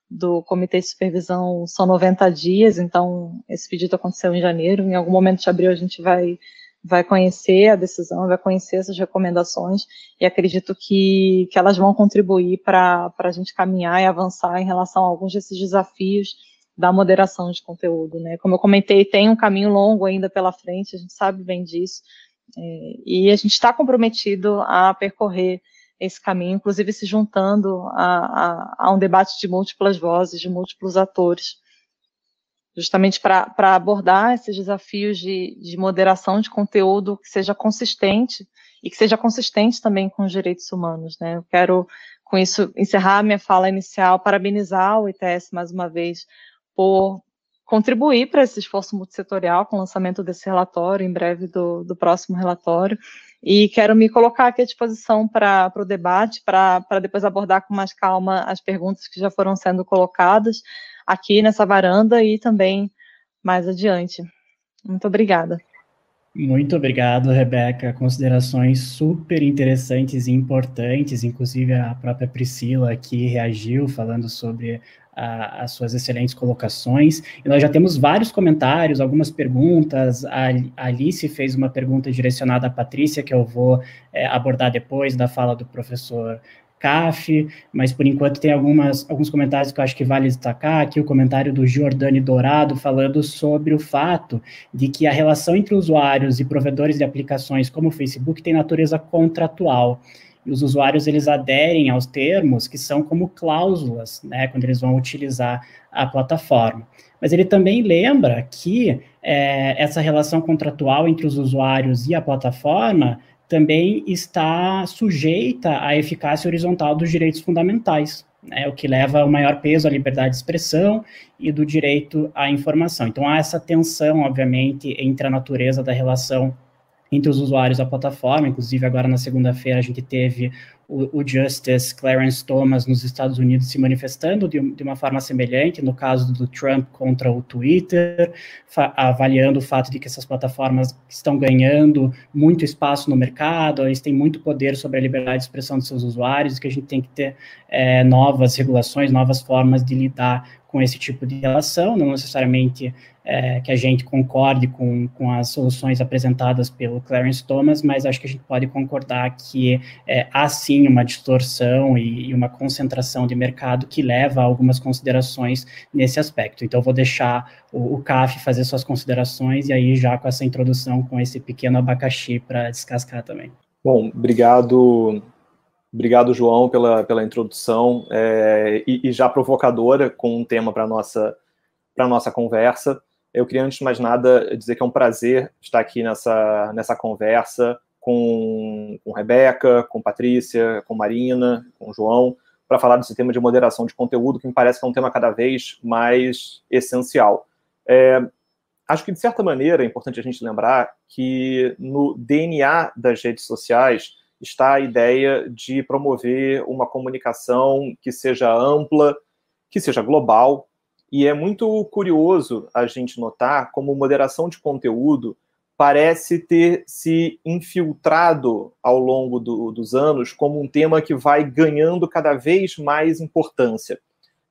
do Comitê de Supervisão, são 90 dias, então esse pedido aconteceu em janeiro, em algum momento de abril a gente vai vai conhecer a decisão, vai conhecer essas recomendações e acredito que, que elas vão contribuir para a gente caminhar e avançar em relação a alguns desses desafios da moderação de conteúdo, né? Como eu comentei, tem um caminho longo ainda pela frente, a gente sabe bem disso, é, e a gente está comprometido a percorrer esse caminho, inclusive se juntando a, a, a um debate de múltiplas vozes, de múltiplos atores, justamente para abordar esses desafios de, de moderação de conteúdo que seja consistente e que seja consistente também com os direitos humanos. Né? Eu quero, com isso, encerrar minha fala inicial, parabenizar o ITS mais uma vez por contribuir para esse esforço multissetorial com o lançamento desse relatório, em breve do, do próximo relatório, e quero me colocar aqui à disposição para o debate, para depois abordar com mais calma as perguntas que já foram sendo colocadas, aqui nessa varanda e também mais adiante. Muito obrigada. Muito obrigado, Rebeca. Considerações super interessantes e importantes. Inclusive, a própria Priscila aqui reagiu falando sobre a, as suas excelentes colocações. E nós já temos vários comentários, algumas perguntas. A, Alice fez uma pergunta direcionada à Patrícia, que eu vou é, abordar depois da fala do professor CAF, mas por enquanto tem algumas, alguns comentários que eu acho que vale destacar. Aqui o comentário do Giordani Dourado falando sobre o fato de que a relação entre usuários e provedores de aplicações como o Facebook tem natureza contratual. E os usuários eles aderem aos termos que são como cláusulas, né, quando eles vão utilizar a plataforma. Mas ele também lembra que é, essa relação contratual entre os usuários e a plataforma também está sujeita à eficácia horizontal dos direitos fundamentais, né, o que leva ao maior peso à liberdade de expressão e do direito à informação. Então, há essa tensão, obviamente, entre a natureza da relação entre os usuários da plataforma, inclusive agora na segunda-feira a gente teve o, o, Justice Clarence Thomas nos Estados Unidos se manifestando de, de, uma forma semelhante, no caso do Trump contra o Twitter, avaliando o fato de que essas plataformas estão ganhando muito espaço no mercado, eles têm muito poder sobre a liberdade de expressão dos seus usuários, que a gente tem que ter é, novas regulações, novas formas de lidar com esse tipo de relação, não necessariamente é, que a gente concorde com, com as soluções apresentadas pelo Clarence Thomas, mas acho que a gente pode concordar que é, há sim uma distorção e, e, uma concentração de mercado que leva a algumas considerações nesse aspecto. Então, vou deixar o, o CAF fazer suas considerações e aí já com essa introdução, com esse pequeno abacaxi para descascar também. Bom, obrigado Obrigado, João, pela, pela introdução é, e, e, já provocadora com um tema para nossa, nossa conversa. Eu queria, antes de mais nada, dizer que é um prazer estar aqui nessa, nessa conversa com, com Rebeca, com Patrícia, com Marina, com João, para falar desse tema de moderação de conteúdo, que me parece que é um tema cada vez mais essencial. É, acho que, de certa maneira, é importante a gente lembrar que no DNA das redes sociais está a ideia de promover uma comunicação que seja ampla, que seja global, E é muito curioso a gente notar como moderação de conteúdo parece ter se infiltrado ao longo do, dos anos como um tema que vai ganhando cada vez mais importância.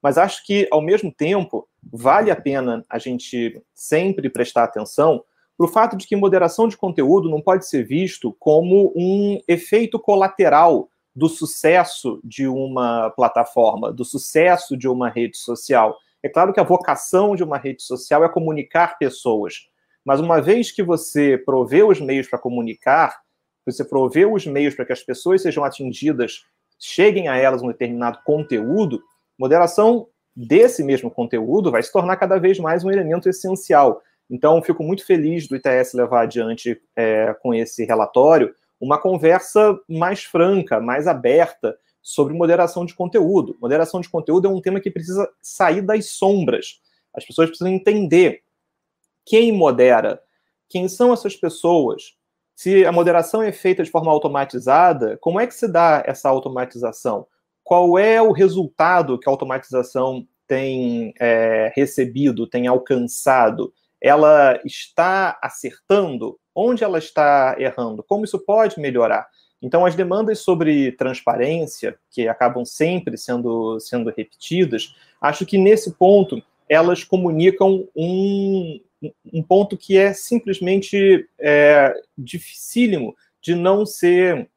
Mas acho que, ao mesmo tempo, vale a pena a gente sempre prestar atenção para o fato de que moderação de conteúdo não pode ser visto como um efeito colateral do sucesso de uma plataforma, do sucesso de uma rede social. É claro que a vocação de uma rede social é comunicar pessoas, mas uma vez que você provê os meios para comunicar, você provê os meios para que as pessoas sejam atingidas, cheguem a elas um determinado conteúdo, moderação desse mesmo conteúdo vai se tornar cada vez mais um elemento essencial. Então, fico muito feliz do ITS levar adiante é, com esse relatório uma conversa mais franca, mais aberta sobre moderação de conteúdo. Moderação de conteúdo é um tema que precisa sair das sombras. As pessoas precisam entender quem modera? Quem são essas pessoas? Se a moderação é feita de forma automatizada, como é que se dá essa automatização? Qual é o resultado que a automatização tem é, recebido, tem alcançado? Ela está acertando? Onde ela está errando? Como isso pode melhorar? Então, as demandas sobre transparência, que acabam sempre sendo, sendo repetidas, acho que nesse ponto elas comunicam um, um ponto que é simplesmente é, dificílimo de não ser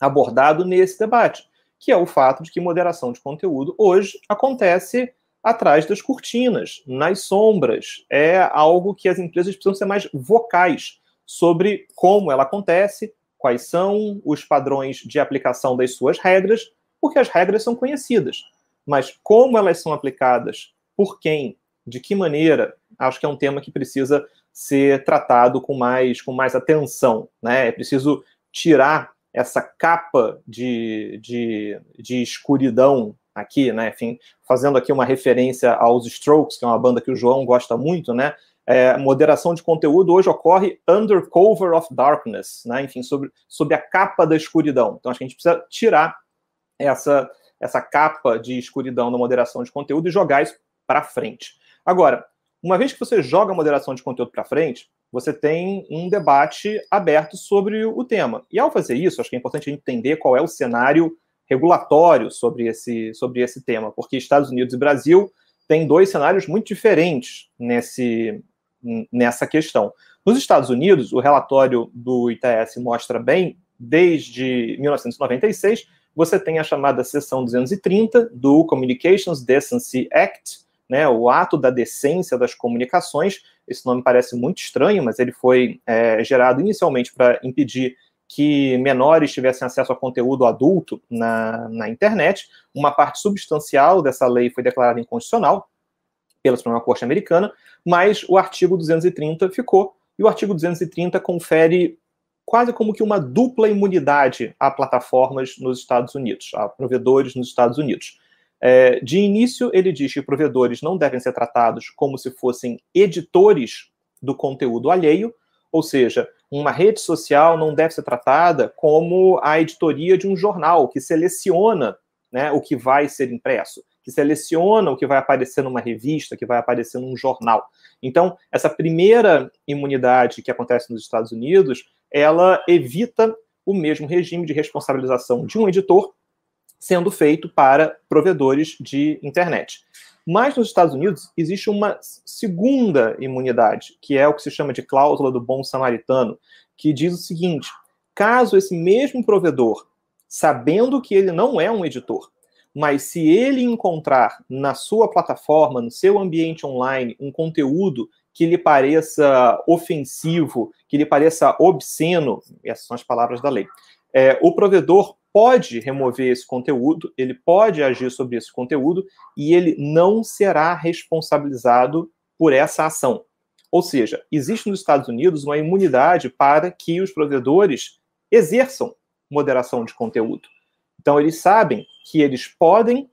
abordado nesse debate, que é o fato de que moderação de conteúdo hoje acontece atrás das cortinas, nas sombras. É algo que as empresas precisam ser mais vocais sobre como ela acontece, quais são os padrões de aplicação das suas regras, porque as regras são conhecidas. Mas como elas são aplicadas, por quem, de que maneira, acho que é um tema que precisa ser tratado com mais, com mais atenção. Né? É preciso tirar essa capa de, de, de escuridão aqui, né? Enfim, fazendo aqui uma referência aos Strokes, que é uma banda que o João gosta muito, né? É, moderação de conteúdo hoje ocorre under cover of darkness, né? Enfim, sobre, sobre a capa da escuridão. Então, acho que a gente precisa tirar essa, essa capa de escuridão na moderação de conteúdo e jogar isso para frente. Agora, uma vez que você joga a moderação de conteúdo para frente, você tem um debate aberto sobre o tema. E ao fazer isso, acho que é importante entender qual é o cenário regulatório sobre esse, sobre esse tema, porque Estados Unidos e Brasil têm dois cenários muito diferentes nesse, nessa questão. Nos Estados Unidos, o relatório do ITS mostra bem, desde 1996, você tem a chamada seção 230 do Communications Decency Act, né, o ato da decência das comunicações. Esse nome parece muito estranho, mas ele foi é, gerado inicialmente para impedir que menores tivessem acesso a conteúdo adulto na, na internet. Uma parte substancial dessa lei foi declarada inconstitucional pela Suprema Corte Americana, mas o artigo 230 ficou, e o artigo 230 confere quase como que uma dupla imunidade a plataformas nos Estados Unidos, a provedores nos Estados Unidos. É, de início, ele diz que provedores não devem ser tratados como se fossem editores do conteúdo alheio, ou seja, uma rede social não deve ser tratada como a editoria de um jornal que seleciona né, o que vai ser impresso, seleciona o que vai aparecer numa revista, que vai aparecer num jornal. Então, essa primeira imunidade que acontece nos Estados Unidos, ela evita o mesmo regime de responsabilização de um editor sendo feito para provedores de internet. Mas nos Estados Unidos existe uma segunda imunidade, que é o que se chama de cláusula do bom samaritano, que diz o seguinte: caso esse mesmo provedor, sabendo que ele não é um editor, mas se ele encontrar na sua plataforma, no seu ambiente online, um conteúdo que lhe pareça ofensivo, que lhe pareça obsceno, essas são as palavras da lei, é, o provedor pode remover esse conteúdo, ele pode agir sobre esse conteúdo e ele não será responsabilizado por essa ação. Ou seja, existe nos Estados Unidos uma imunidade para que os provedores exerçam moderação de conteúdo. Então, eles sabem que eles podem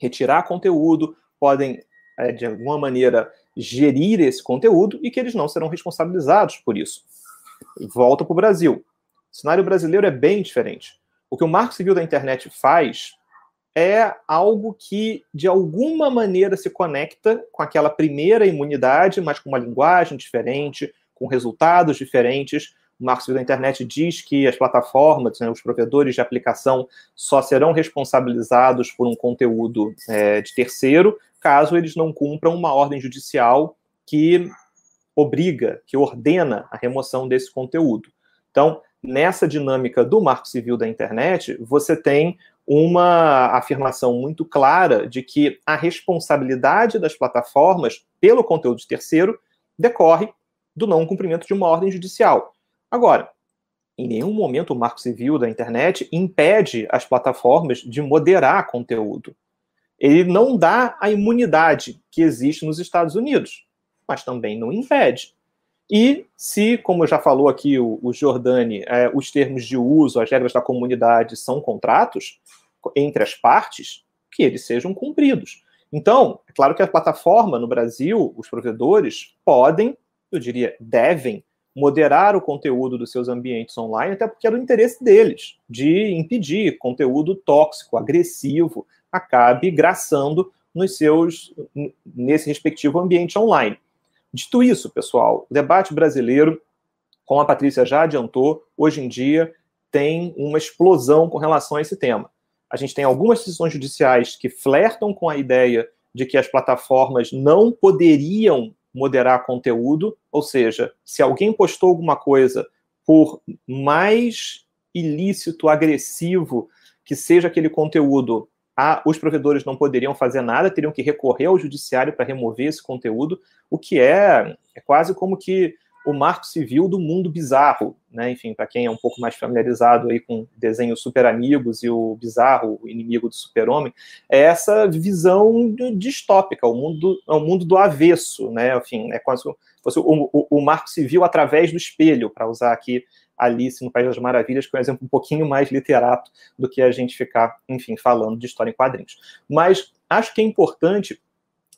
retirar conteúdo, podem, é, de alguma maneira, gerir esse conteúdo e que eles não serão responsabilizados por isso. Volta para o Brasil. O cenário brasileiro é bem diferente. O que o Marco Civil da Internet faz é algo que, de alguma maneira, se conecta com aquela primeira imunidade, mas com uma linguagem diferente, com resultados diferentes. O Marco Civil da Internet diz que as plataformas, né, os provedores de aplicação, só serão responsabilizados por um conteúdo é, de terceiro, caso eles não cumpram uma ordem judicial que obriga, que ordena a remoção desse conteúdo. Então, nessa dinâmica do Marco Civil da Internet, você tem uma afirmação muito clara de que a responsabilidade das plataformas pelo conteúdo de terceiro decorre do não cumprimento de uma ordem judicial. Agora, em nenhum momento o Marco Civil da internet impede as plataformas de moderar conteúdo. Ele não dá a imunidade que existe nos Estados Unidos, mas também não impede. E se, como já falou aqui o, o Jordani, é, os termos de uso, as regras da comunidade são contratos entre as partes, que eles sejam cumpridos. Então, é claro que a plataforma no Brasil, os provedores podem, eu diria, devem moderar o conteúdo dos seus ambientes online, até porque é do interesse deles, de impedir conteúdo tóxico, agressivo, acabe graçando nos seus nesse respectivo ambiente online. Dito isso, pessoal, o debate brasileiro, como a Patrícia já adiantou, hoje em dia tem uma explosão com relação a esse tema. A gente tem algumas decisões judiciais que flertam com a ideia de que as plataformas não poderiam moderar conteúdo, ou seja, se alguém postou alguma coisa por mais ilícito, agressivo que seja aquele conteúdo, a, os provedores não poderiam fazer nada, teriam que recorrer ao judiciário para remover esse conteúdo, o que é, é quase como que o marco civil do mundo bizarro, né? Enfim, para quem é um pouco mais familiarizado aí com desenhos super amigos e o bizarro, o inimigo do super-homem, é essa visão distópica, o mundo, é o mundo do avesso, né? Enfim, é quase fosse o, o, o marco civil através do espelho, para usar aqui Alice no País das Maravilhas, que é um exemplo um pouquinho mais literato do que a gente ficar, enfim, falando de história em quadrinhos. Mas acho que é importante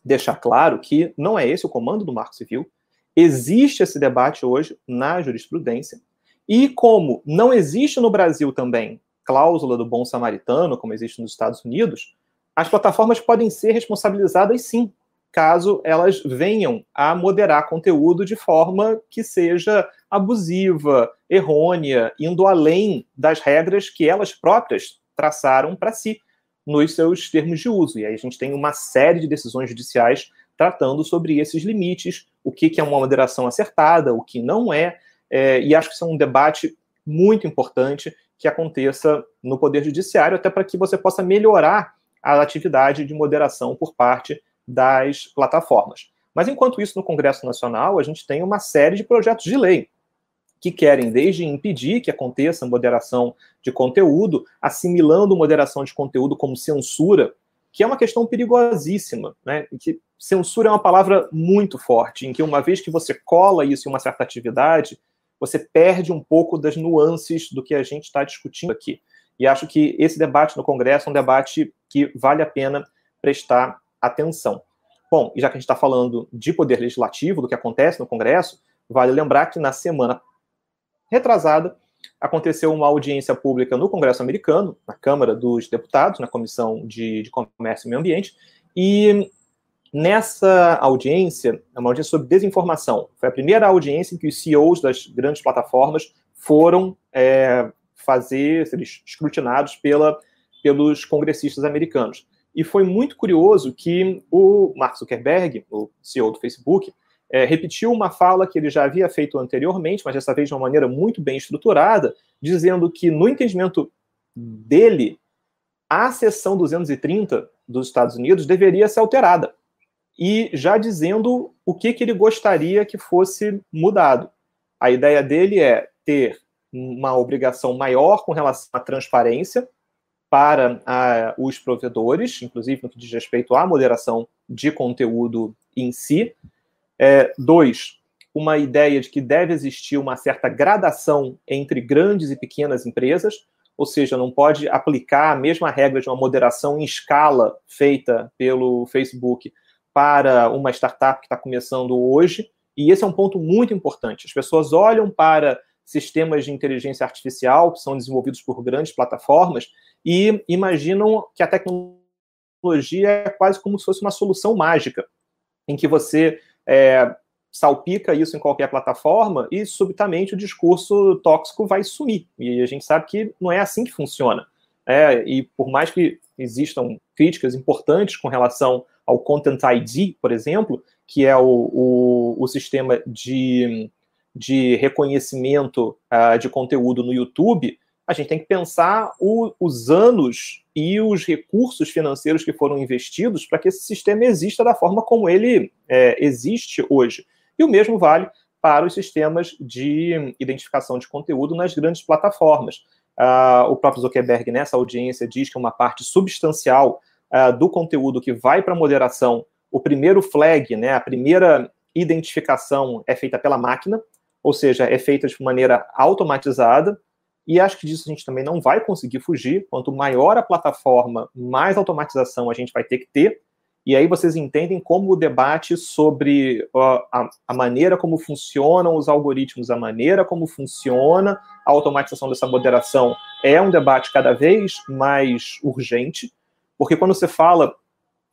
deixar claro que não é esse o comando do Marco Civil. Existe esse debate hoje na jurisprudência. E como não existe no Brasil também cláusula do bom samaritano, como existe nos Estados Unidos, as plataformas podem ser responsabilizadas sim caso elas venham a moderar conteúdo de forma que seja abusiva, errônea, indo além das regras que elas próprias traçaram para si nos seus termos de uso. E aí a gente tem uma série de decisões judiciais tratando sobre esses limites, o que, que é uma moderação acertada, o que não é, é, e acho que isso é um debate muito importante que aconteça no Poder Judiciário, até para que você possa melhorar a atividade de moderação por parte das plataformas. Mas enquanto isso, no Congresso Nacional, a gente tem uma série de projetos de lei que querem desde impedir que aconteça moderação de conteúdo, assimilando moderação de conteúdo como censura, que é uma questão perigosíssima, né? que censura é uma palavra muito forte, em que uma vez que você cola isso em uma certa atividade, você perde um pouco das nuances do que a gente está discutindo aqui. E acho que esse debate no Congresso é um debate que vale a pena prestar atenção. Bom, e já que a gente está falando de poder legislativo, do que acontece no Congresso, vale lembrar que na semana retrasada aconteceu uma audiência pública no Congresso americano, na Câmara dos Deputados, na Comissão de, de Comércio e Meio Ambiente, e nessa audiência, é uma audiência sobre desinformação. Foi a primeira audiência em que os CEOs das grandes plataformas foram é, fazer, ser escrutinados pela, pelos congressistas americanos. E foi muito curioso que o Mark Zuckerberg, o CEO do Facebook, é, repetiu uma fala que ele já havia feito anteriormente, mas dessa vez de uma maneira muito bem estruturada, dizendo que, no entendimento dele, a seção 230 dos Estados Unidos deveria ser alterada. E já dizendo o que, que ele gostaria que fosse mudado. A ideia dele é ter uma obrigação maior com relação à transparência, para a, os provedores, inclusive no que diz respeito à moderação de conteúdo em si. É, dois, uma ideia de que deve existir uma certa gradação entre grandes e pequenas empresas, ou seja, não pode aplicar a mesma regra de uma moderação em escala feita pelo Facebook para uma startup que está começando hoje. E esse é um ponto muito importante. As pessoas olham para sistemas de inteligência artificial que são desenvolvidos por grandes plataformas e imaginam que a tecnologia é quase como se fosse uma solução mágica, em que você é, salpica isso em qualquer plataforma e subitamente o discurso tóxico vai sumir. E a gente sabe que não é assim que funciona. É, e por mais que existam críticas importantes com relação ao Content ID, por exemplo, que é o, o, o sistema de, de reconhecimento uh, de conteúdo no YouTube, a gente tem que pensar o, os anos e os recursos financeiros que foram investidos para que esse sistema exista da forma como ele é, existe hoje. E o mesmo vale para os sistemas de identificação de conteúdo nas grandes plataformas. Uh, o próprio Zuckerberg, nessa audiência, diz que uma parte substancial uh, do conteúdo que vai para moderação, o primeiro flag, né, a primeira identificação é feita pela máquina, ou seja, é feita de maneira automatizada, e acho que disso a gente também não vai conseguir fugir. Quanto maior a plataforma, mais automatização a gente vai ter que ter. E aí vocês entendem como o debate sobre a, a, maneira como funcionam os algoritmos, a maneira como funciona a automatização dessa moderação é um debate cada vez mais urgente, porque quando você fala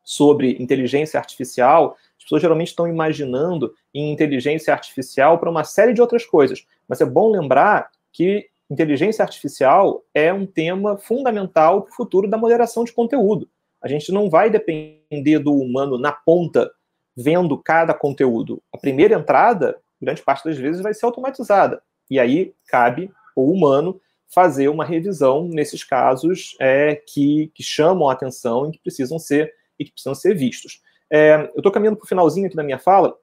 sobre inteligência artificial, as pessoas geralmente estão imaginando em inteligência artificial para uma série de outras coisas. Mas é bom lembrar que inteligência artificial é um tema fundamental para o futuro da moderação de conteúdo. A gente não vai depender do humano na ponta, vendo cada conteúdo. A primeira entrada, grande parte das vezes, vai ser automatizada. E aí cabe o humano fazer uma revisão nesses casos é, que, que chamam a atenção e que precisam ser e que precisam ser vistos. É, eu estou caminhando para o finalzinho aqui da minha fala.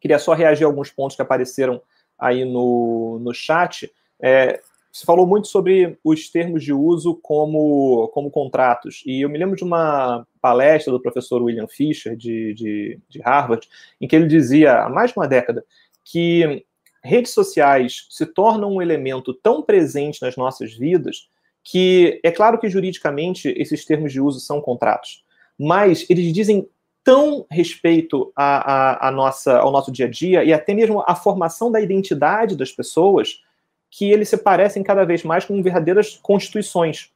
Queria só reagir a alguns pontos que apareceram aí no, no chat. É, você falou muito sobre os termos de uso como, como contratos. E eu me lembro de uma palestra do professor William Fisher, de, de, de Harvard, em que ele dizia, há mais de uma década, que redes sociais se tornam um elemento tão presente nas nossas vidas que é claro que juridicamente esses termos de uso são contratos, mas eles dizem tão respeito a nossa, ao nosso dia a dia e até mesmo a formação da identidade das pessoas que eles se parecem cada vez mais com verdadeiras constituições,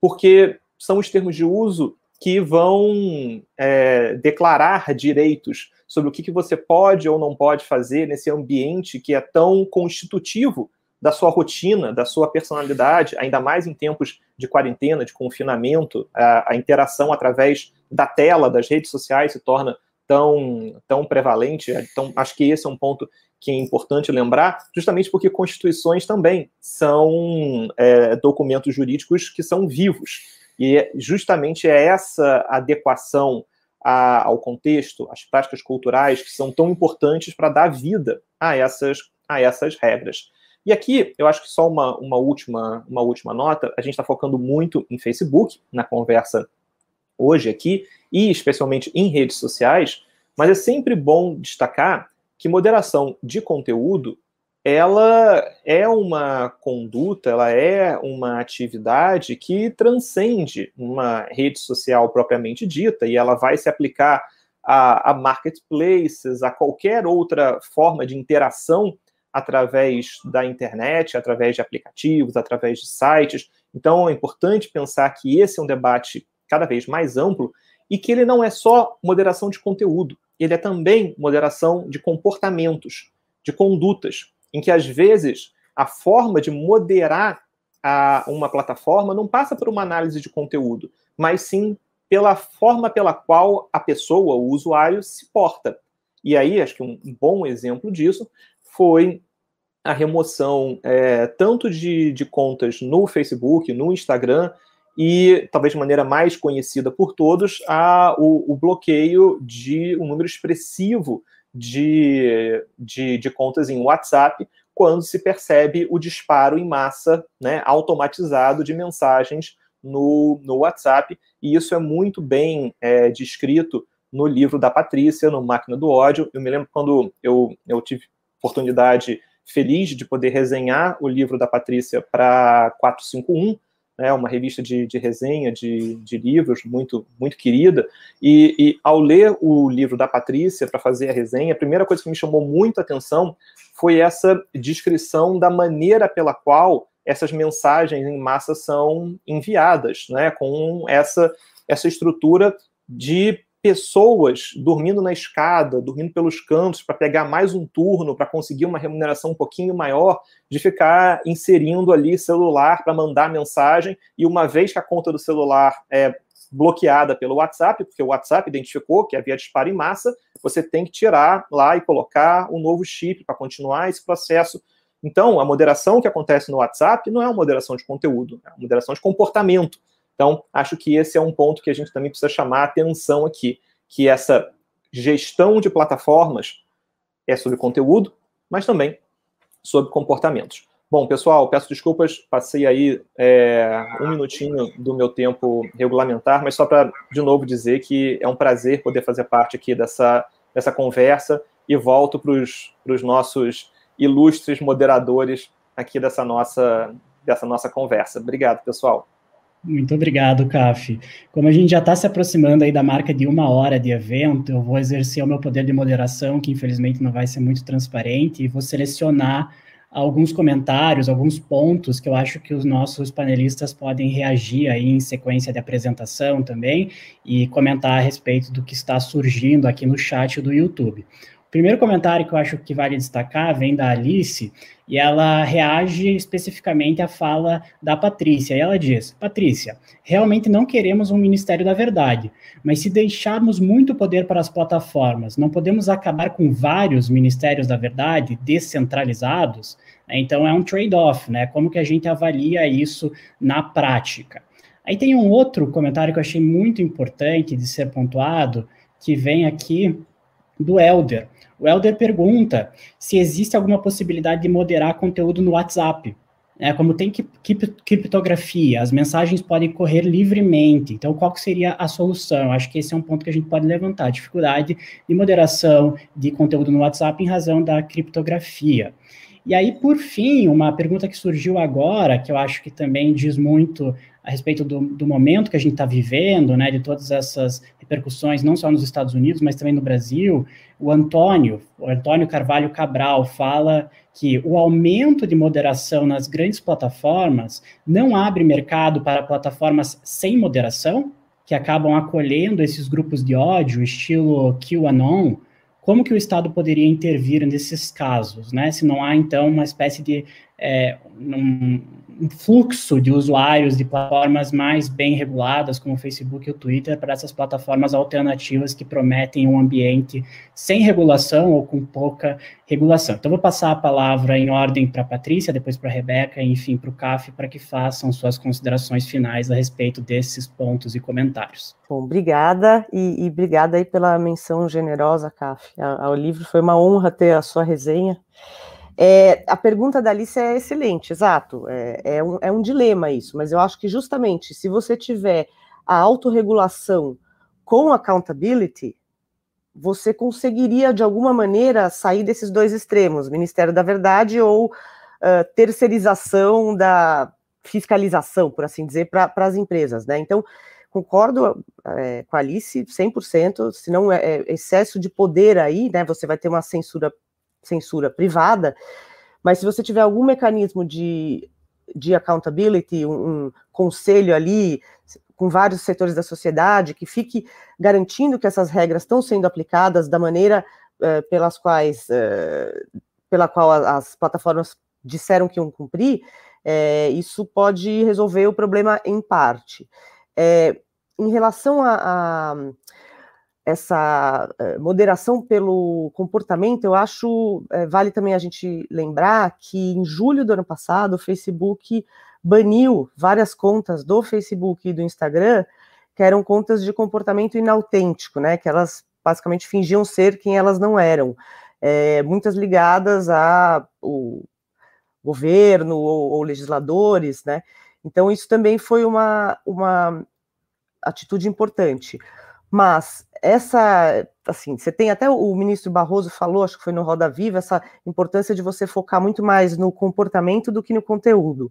porque são os termos de uso que vão é, declarar direitos sobre o que, que você pode ou não pode fazer nesse ambiente que é tão constitutivo da sua rotina, da sua personalidade, ainda mais em tempos de quarentena, de confinamento, a, a interação através da tela, das redes sociais se torna tão, tão prevalente. Então, acho que esse é um ponto que é importante lembrar, justamente porque constituições também são é, documentos jurídicos que são vivos. E justamente é essa adequação a, ao contexto, às práticas culturais, que são tão importantes para dar vida a essas, a essas regras. E aqui, eu acho que só uma, uma, última, uma última nota, a gente está focando muito em Facebook, na conversa hoje aqui, e especialmente em redes sociais, mas é sempre bom destacar que moderação de conteúdo ela é uma conduta, ela é uma atividade que transcende uma rede social propriamente dita e ela vai se aplicar a, a marketplaces, a qualquer outra forma de interação através da internet, através de aplicativos, através de sites. Então é importante pensar que esse é um debate cada vez mais amplo e que ele não é só moderação de conteúdo, ele é também moderação de comportamentos, de condutas, em que às vezes a forma de moderar a, uma plataforma não passa por uma análise de conteúdo, mas sim pela forma pela qual a pessoa, o usuário, se porta. E aí, acho que um bom exemplo disso foi a remoção é, tanto de, de contas no Facebook, no Instagram, e, talvez de maneira mais conhecida por todos, a, o, o bloqueio de um número expressivo de, de, de, contas em WhatsApp quando se percebe o disparo em massa, né, automatizado de mensagens no, no WhatsApp, e isso é muito bem é, descrito no livro da Patrícia, no Máquina do Ódio. Eu me lembro quando eu, eu tive oportunidade feliz de poder resenhar o livro da Patrícia para 451, né, uma revista de, de resenha de, de, livros muito, muito querida, e, e, ao ler o livro da Patrícia para fazer a resenha, a primeira coisa que me chamou muito a atenção foi essa descrição da maneira pela qual essas mensagens em massa são enviadas, né, com essa, essa estrutura de pessoas dormindo na escada, dormindo pelos cantos para pegar mais um turno, para conseguir uma remuneração um pouquinho maior, de ficar inserindo ali celular para mandar mensagem, e uma vez que a conta do celular é bloqueada pelo WhatsApp, porque o WhatsApp identificou que havia disparo em massa, você tem que tirar lá e colocar um novo chip para continuar esse processo. Então, a moderação que acontece no WhatsApp não é uma moderação de conteúdo, é uma moderação de comportamento. Então, acho que esse é um ponto que a gente também precisa chamar a atenção aqui, que essa gestão de plataformas é sobre conteúdo, mas também sobre comportamentos. Bom, pessoal, peço desculpas, passei aí é, um minutinho do meu tempo regulamentar, mas só para, de novo, dizer que é um prazer poder fazer parte aqui dessa, dessa conversa e volto para os nossos ilustres moderadores aqui dessa nossa, dessa nossa conversa. Obrigado, pessoal. Muito obrigado, Caf. Como a gente já está se aproximando aí da marca de uma hora de evento, eu vou exercer o meu poder de moderação, que infelizmente não vai ser muito transparente, e vou selecionar alguns comentários, alguns pontos que eu acho que os nossos panelistas podem reagir aí em sequência de apresentação também e comentar a respeito do que está surgindo aqui no chat do YouTube. Primeiro comentário que eu acho que vale destacar vem da Alice e ela reage especificamente à fala da Patrícia. E ela diz: Patrícia, realmente não queremos um Ministério da Verdade, mas se deixarmos muito poder para as plataformas, não podemos acabar com vários Ministérios da Verdade descentralizados? Então é um trade-off, né? Como que a gente avalia isso na prática? Aí tem um outro comentário que eu achei muito importante de ser pontuado, que vem aqui do Elder. O Helder pergunta se existe alguma possibilidade de moderar conteúdo no WhatsApp. É, como tem criptografia, as mensagens podem correr livremente. Então, qual seria a solução? Acho que esse é um ponto que a gente pode levantar: a dificuldade de moderação de conteúdo no WhatsApp em razão da criptografia. E aí, por fim, uma pergunta que surgiu agora, que eu acho que também diz muito a respeito do, do momento que a gente está vivendo, né, de todas essas repercussões, não só nos Estados Unidos, mas também no Brasil, o Antônio, o Antônio Carvalho Cabral, fala que o aumento de moderação nas grandes plataformas não abre mercado para plataformas sem moderação, que acabam acolhendo esses grupos de ódio, estilo QAnon, como que o Estado poderia intervir nesses casos, né? Se não há, então, uma espécie de é, um, um fluxo de usuários de plataformas mais bem reguladas, como o Facebook e o Twitter, para essas plataformas alternativas que prometem um ambiente sem regulação ou com pouca regulação. Então, vou passar a palavra em ordem para a Patrícia, depois para a Rebeca, enfim, para o CAF, para que façam suas considerações finais a respeito desses pontos e comentários. Bom, obrigada, e, e obrigada aí pela menção generosa, CAF, ao livro. Foi uma honra ter a sua resenha. É, a pergunta da Alice é excelente, exato. É, é, um, é um dilema isso, mas eu acho que justamente se você tiver a autorregulação com accountability, você conseguiria, de alguma maneira, sair desses dois extremos, Ministério da Verdade ou uh, terceirização da fiscalização, por assim dizer, para as empresas, né? Então, concordo é, com a Alice 100%, se não é, é excesso de poder aí, né, você vai ter uma censura censura privada, mas se você tiver algum mecanismo de, de accountability, um, um conselho ali com vários setores da sociedade que fique garantindo que essas regras estão sendo aplicadas da maneira uh, pelas quais uh, pela qual as plataformas disseram que iam cumprir, é, isso pode resolver o problema em parte. Em relação a, a essa eh, moderação pelo comportamento, eu acho é, vale também a gente lembrar que em julho do ano passado o Facebook baniu várias contas do Facebook e do Instagram que eram contas de comportamento inautêntico, né? Que elas basicamente fingiam ser quem elas não eram, é, muitas ligadas a o governo ou, ou legisladores, né? Então isso também foi uma, uma atitude importante. Mas essa, assim, você tem até o ministro Barroso falou, acho que foi no Roda Viva, essa importância de você focar muito mais no comportamento do que no conteúdo.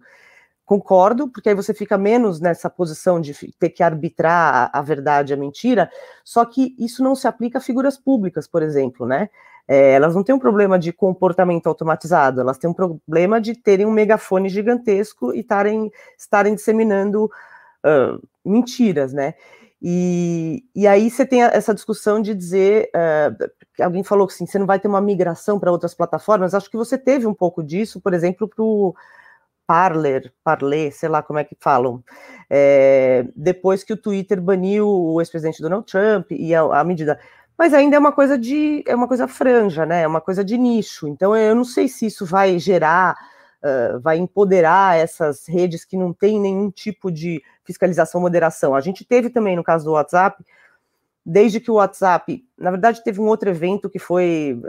Concordo, porque aí você fica menos nessa posição de ter que arbitrar a, verdade a mentira, só que isso não se aplica a figuras públicas, por exemplo, né? É, elas não têm um problema de comportamento automatizado, elas têm um problema de terem um megafone gigantesco e tarem, estarem disseminando uh, mentiras, né? E, e aí você tem essa discussão de dizer, uh, alguém falou que assim, você não vai ter uma migração para outras plataformas, acho que você teve um pouco disso, por exemplo, para o Parler, Parler, sei lá como é que falam, é, depois que o Twitter baniu o ex-presidente Donald Trump e a, a, medida. Mas ainda é uma coisa de é uma coisa franja, né? É uma coisa de nicho. Então eu não sei se isso vai gerar, uh, vai empoderar essas redes que não têm nenhum tipo de fiscalização, moderação. A gente teve também no caso do WhatsApp, desde que o WhatsApp, na verdade, teve um outro evento que foi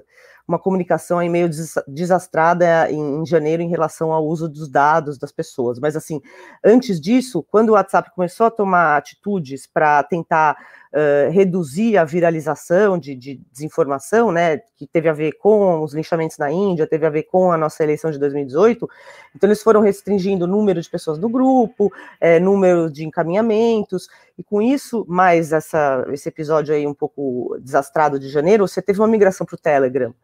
uma comunicação aí meio desastrada em, em, janeiro em relação ao uso dos dados das pessoas. Mas, assim, antes disso, quando o WhatsApp começou a tomar atitudes para tentar uh, reduzir a viralização de, de, desinformação, né, que teve a ver com os linchamentos na Índia, teve a ver com a nossa eleição de 2018, então eles foram restringindo o número de pessoas do grupo, é, número de encaminhamentos, e com isso, mais essa, esse episódio aí um pouco desastrado de janeiro, você teve uma migração para o Telegram.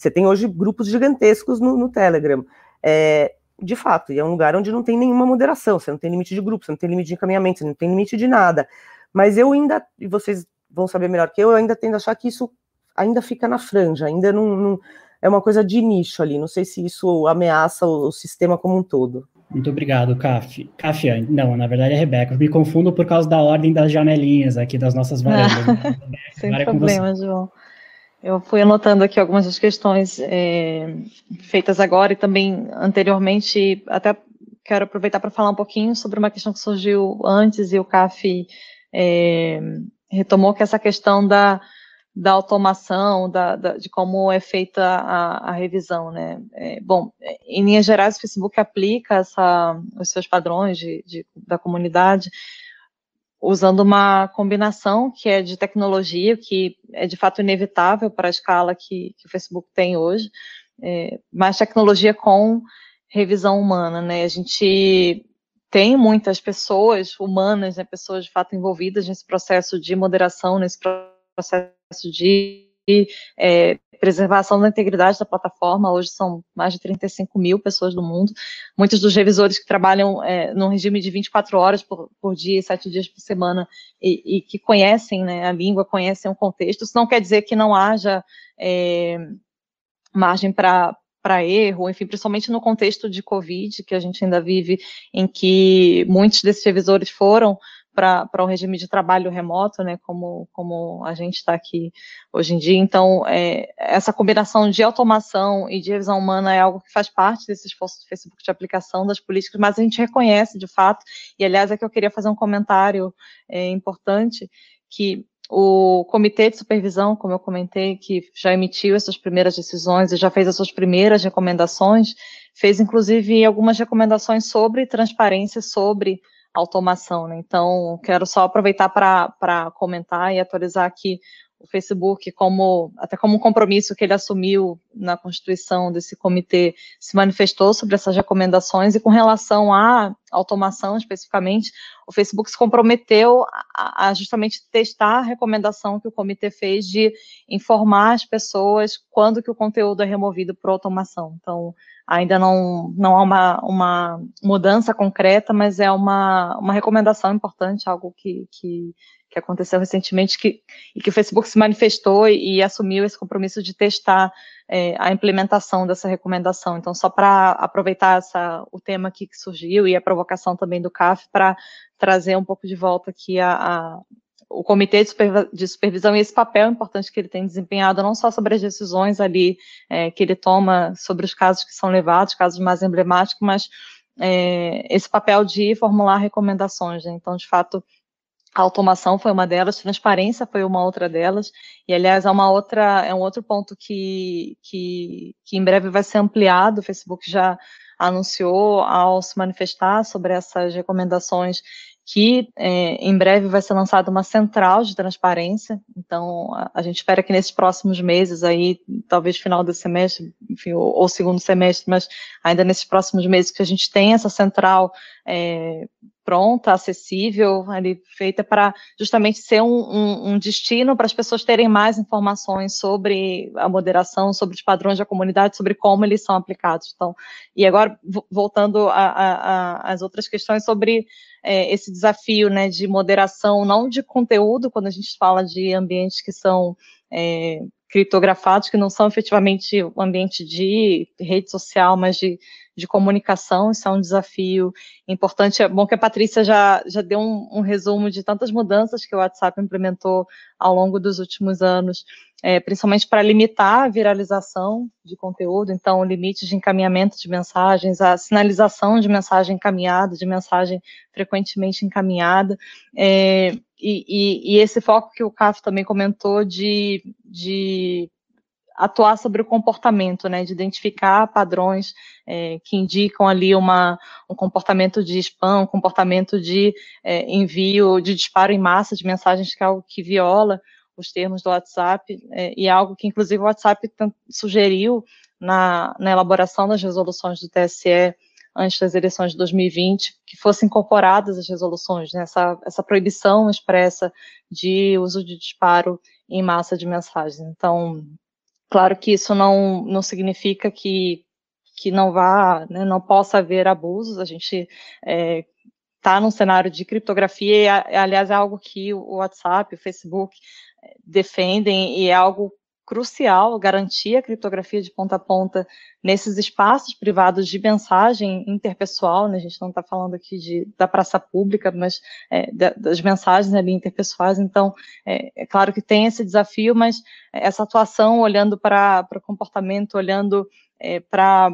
Você tem hoje grupos gigantescos no, no Telegram. É, de fato, e é um lugar onde não tem nenhuma moderação, você não tem limite de grupo, você não tem limite de encaminhamento, você não tem limite de nada. Mas eu ainda, e vocês vão saber melhor que eu, eu ainda tendo a achar que isso ainda fica na franja, ainda não, não é uma coisa de nicho ali. Não sei se isso ameaça o, o sistema como um todo. Muito obrigado, Caf. Caf, não, na verdade é Rebeca. Eu me confundo por causa da ordem das janelinhas aqui das nossas varandas. Né? Sem é problema, João. Eu fui anotando aqui algumas das questões é, feitas agora e também anteriormente, até quero aproveitar para falar um pouquinho sobre uma questão que surgiu antes e o CAF é, retomou, que é essa questão da, da automação, da, da, de como é feita a, a revisão, né? É, bom, em linhas gerais, o Facebook aplica essa, os seus padrões de, de, da comunidade usando uma combinação que é de tecnologia, que é de fato inevitável para a escala que, que o Facebook tem hoje, é, mas tecnologia com revisão humana, né? A gente tem muitas pessoas humanas, né, pessoas de fato envolvidas nesse processo de moderação, nesse processo de é, preservação da integridade da plataforma. Hoje são mais de 35 mil pessoas do mundo. Muitos dos revisores que trabalham é, num regime de 24 horas por, por dia, sete dias por semana, e, e que conhecem né, a língua, conhecem o contexto. Isso não quer dizer que não haja é, margem para para erro, enfim, principalmente no contexto de Covid, que a gente ainda vive, em que muitos desses revisores foram para um regime de trabalho remoto, né, como, como a gente está aqui hoje em dia. Então, é, essa combinação de automação e de revisão humana é algo que faz parte desse esforço do Facebook de aplicação das políticas, mas a gente reconhece, de fato, e aliás é que eu queria fazer um comentário é, importante, que o comitê de supervisão, como eu comentei, que já emitiu essas primeiras decisões e já fez as suas primeiras recomendações, fez inclusive algumas recomendações sobre transparência, sobre automação. Né? Então, quero só aproveitar para comentar e atualizar aqui o Facebook, como até como um compromisso que ele assumiu na constituição desse comitê, se manifestou sobre essas recomendações e com relação à automação especificamente, o Facebook se comprometeu a, a justamente testar a recomendação que o comitê fez de informar as pessoas quando que o conteúdo é removido por automação. Então, Ainda não, não há uma, uma mudança concreta, mas é uma, uma recomendação importante, algo que, que, que aconteceu recentemente que, e que o Facebook se manifestou e, e assumiu esse compromisso de testar é, a implementação dessa recomendação. Então, só para aproveitar essa, o tema aqui que surgiu e a provocação também do CAF para trazer um pouco de volta aqui a, a o comitê de, supervisão e esse papel importante que ele tem desempenhado, não só sobre as decisões ali é, que ele toma sobre os casos que são levados, casos mais emblemáticos, mas é, esse papel de formular recomendações. Né? Então, de fato, a automação foi uma delas, transparência foi uma outra delas, e aliás é uma outra, é um outro ponto que, que, que em breve vai ser ampliado, o Facebook já anunciou ao se manifestar sobre essas recomendações que é, em breve vai ser lançada uma central de transparência, então a, a, gente espera que nesses próximos meses, aí talvez final do semestre, enfim, ou, ou, segundo semestre, mas ainda nesses próximos meses que a gente tenha essa central é, pronta, acessível, ali, feita para justamente ser um, um, um destino para as pessoas terem mais informações sobre a moderação, sobre os padrões da comunidade, sobre como eles são aplicados. Então, e agora, voltando às outras questões sobre é, esse desafio né, de moderação, não de conteúdo, quando a gente fala de ambientes que são é, criptografados, que não são efetivamente o ambiente de rede social, mas de, de comunicação, isso é um desafio importante. É bom que a Patrícia já, já deu um, um resumo de tantas mudanças que o WhatsApp implementou ao longo dos últimos anos, é, principalmente para limitar a viralização de conteúdo, então, o limite de encaminhamento de mensagens, a sinalização de mensagem encaminhada, de mensagem frequentemente encaminhada, é, e, e, e, esse foco que o CAF também comentou de, de atuar sobre o comportamento, né, de identificar padrões é, que indicam ali uma, um comportamento de spam, um comportamento de é, envio, de disparo em massa de mensagens, que é algo que viola os termos do WhatsApp, é, e é algo que, inclusive, o WhatsApp sugeriu na, na elaboração das resoluções do TSE antes das eleições de 2020, que fossem incorporadas as resoluções, né, essa, essa proibição expressa de uso de disparo em massa de mensagens. Então, claro que isso não, não significa que, que não vá, né, não possa haver abusos, a gente é, está num cenário de criptografia, e, aliás, é algo que o WhatsApp, o Facebook é, defendem, e é algo crucial garantir a criptografia de ponta a ponta nesses espaços privados de mensagem interpessoal, né? a gente não está falando aqui de, da praça pública, mas é, das mensagens ali interpessoais, então é, é, claro que tem esse desafio, mas essa atuação olhando para o comportamento, olhando é, para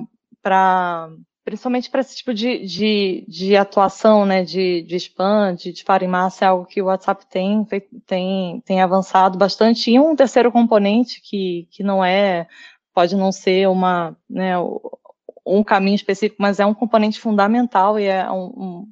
principalmente para esse tipo de, de, de, atuação, né, de, de spam, de disparo em massa, é algo que o WhatsApp tem, tem, tem avançado bastante. E um terceiro componente que, que não é, pode não ser uma, né, um caminho específico, mas é um componente fundamental e é um, um,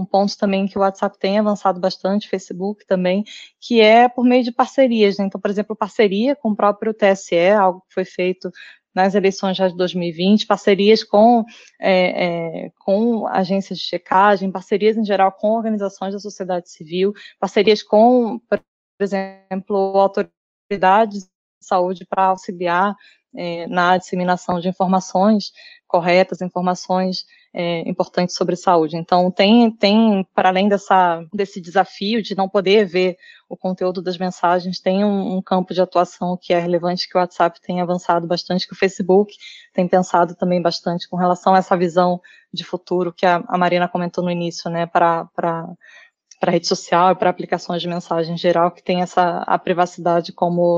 um ponto também que o WhatsApp tem avançado bastante, Facebook também, que é por meio de parcerias. Né? Então, por exemplo, parceria com o próprio TSE, algo que foi feito nas eleições já de 2020, parcerias com, é, é, com agências de checagem, parcerias em geral com organizações da sociedade civil, parcerias com, por exemplo, autoridades de saúde para auxiliar é, na disseminação de informações corretas, informações é, sobre saúde. Então, tem, tem para além dessa, desse desafio de não poder ver o conteúdo das mensagens, tem um, um, campo de atuação que é relevante, que o WhatsApp tem avançado bastante, que o Facebook tem pensado também bastante com relação a essa visão de futuro que a, a Marina comentou no início, né, para para rede social e para aplicações de mensagem em geral, que tem essa a privacidade como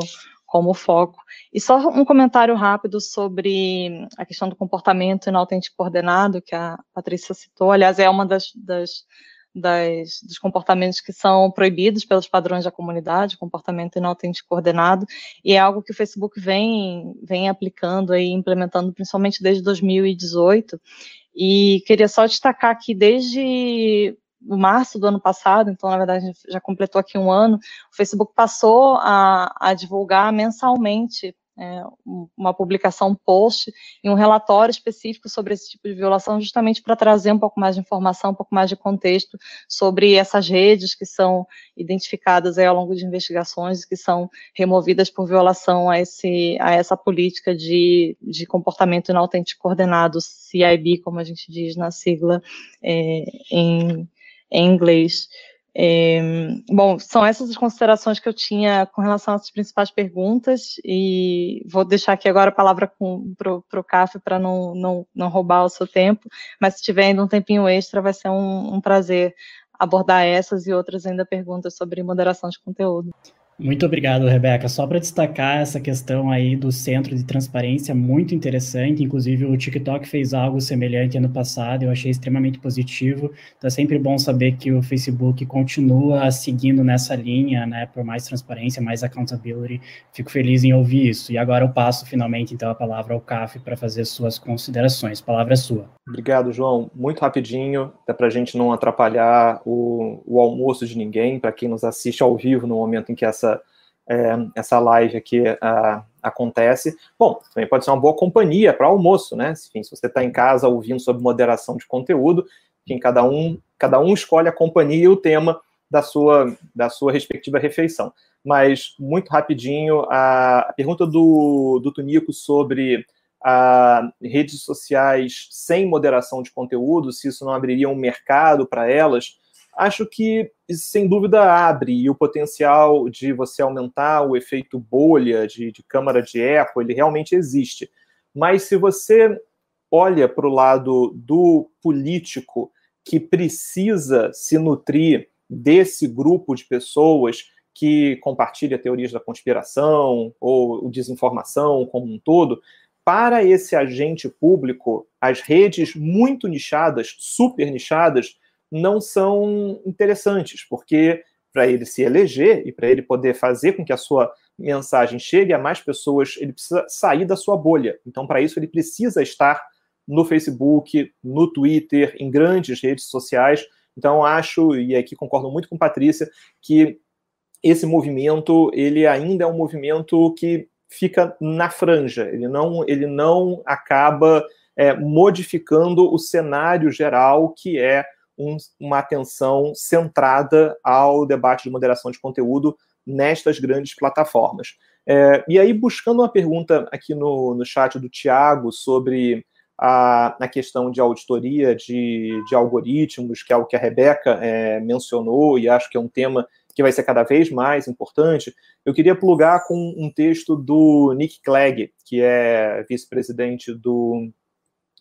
como foco. E só um comentário rápido sobre a questão do comportamento inautêntico coordenado, que a Patrícia citou. Aliás, é uma das, das, das, dos comportamentos que são proibidos pelos padrões da comunidade, comportamento inautêntico coordenado, e é algo que o Facebook vem, vem aplicando e implementando, principalmente desde 2018. E queria só destacar que desde março do ano passado, então na verdade já completou aqui um ano, o Facebook passou a, a divulgar mensalmente é, uma publicação, um post e um relatório específico sobre esse tipo de violação, justamente para trazer um pouco mais de informação, um pouco mais de contexto sobre essas redes que são identificadas ao longo de investigações, que são removidas por violação a, esse, a essa política de, de comportamento inautêntico coordenado, CIB, como a gente diz na sigla é, em em inglês. É, bom, são essas as considerações que eu tinha com relação às principais perguntas e vou deixar aqui agora a palavra para o CAF para não, não, não roubar o seu tempo, mas se tiver ainda um tempinho extra, vai ser um, um prazer abordar essas e outras ainda perguntas sobre moderação de conteúdo. Muito obrigado, Rebeca. Só para destacar essa questão aí do centro de transparência, muito interessante. Inclusive, o TikTok fez algo semelhante ano passado, eu achei extremamente positivo. Então, é sempre bom saber que o Facebook continua seguindo nessa linha, né, por mais transparência, mais accountability. Fico feliz em ouvir isso. E agora eu passo finalmente, então, a palavra ao CAF para fazer suas considerações. Palavra é sua. Obrigado, João. Muito rapidinho, até para a gente não atrapalhar o, o almoço de ninguém, para quem nos assiste ao vivo no momento em que essa, é, essa live aqui acontece. Bom, também pode ser uma boa companhia para almoço, né? Enfim, se você está em casa ouvindo sobre moderação de conteúdo, enfim, cada um, cada um escolhe a companhia e o tema da sua, da sua respectiva refeição. Mas, muito rapidinho, a, a pergunta do, do Tunico sobre a redes sociais sem moderação de conteúdo, se isso não abriria um mercado para elas, acho que sem dúvida abre e o potencial de você aumentar o efeito bolha de, de câmara de eco, ele realmente existe. Mas se você olha para o lado do político que precisa se nutrir desse grupo de pessoas que compartilha teorias da conspiração ou desinformação como um todo, para esse agente público, as redes muito nichadas, super nichadas, não são interessantes, porque para ele se eleger e para ele poder fazer com que a sua mensagem chegue a mais pessoas, ele precisa sair da sua bolha. Então, para isso, ele precisa estar no Facebook, no Twitter, em grandes redes sociais. Então, acho, e aqui concordo muito com Patrícia, que esse movimento, ele ainda é um movimento que fica na franja, ele não, ele não acaba é, modificando o cenário geral, que é um, uma atenção centrada ao debate de moderação de conteúdo nestas grandes plataformas. É, e aí, buscando uma pergunta aqui no, no chat do Tiago sobre a, a questão de auditoria de, de algoritmos, que é o que a Rebeca é, mencionou, e acho que é um tema que vai ser cada vez mais importante, eu queria plugar com um texto do Nick Clegg, que é vice-presidente do,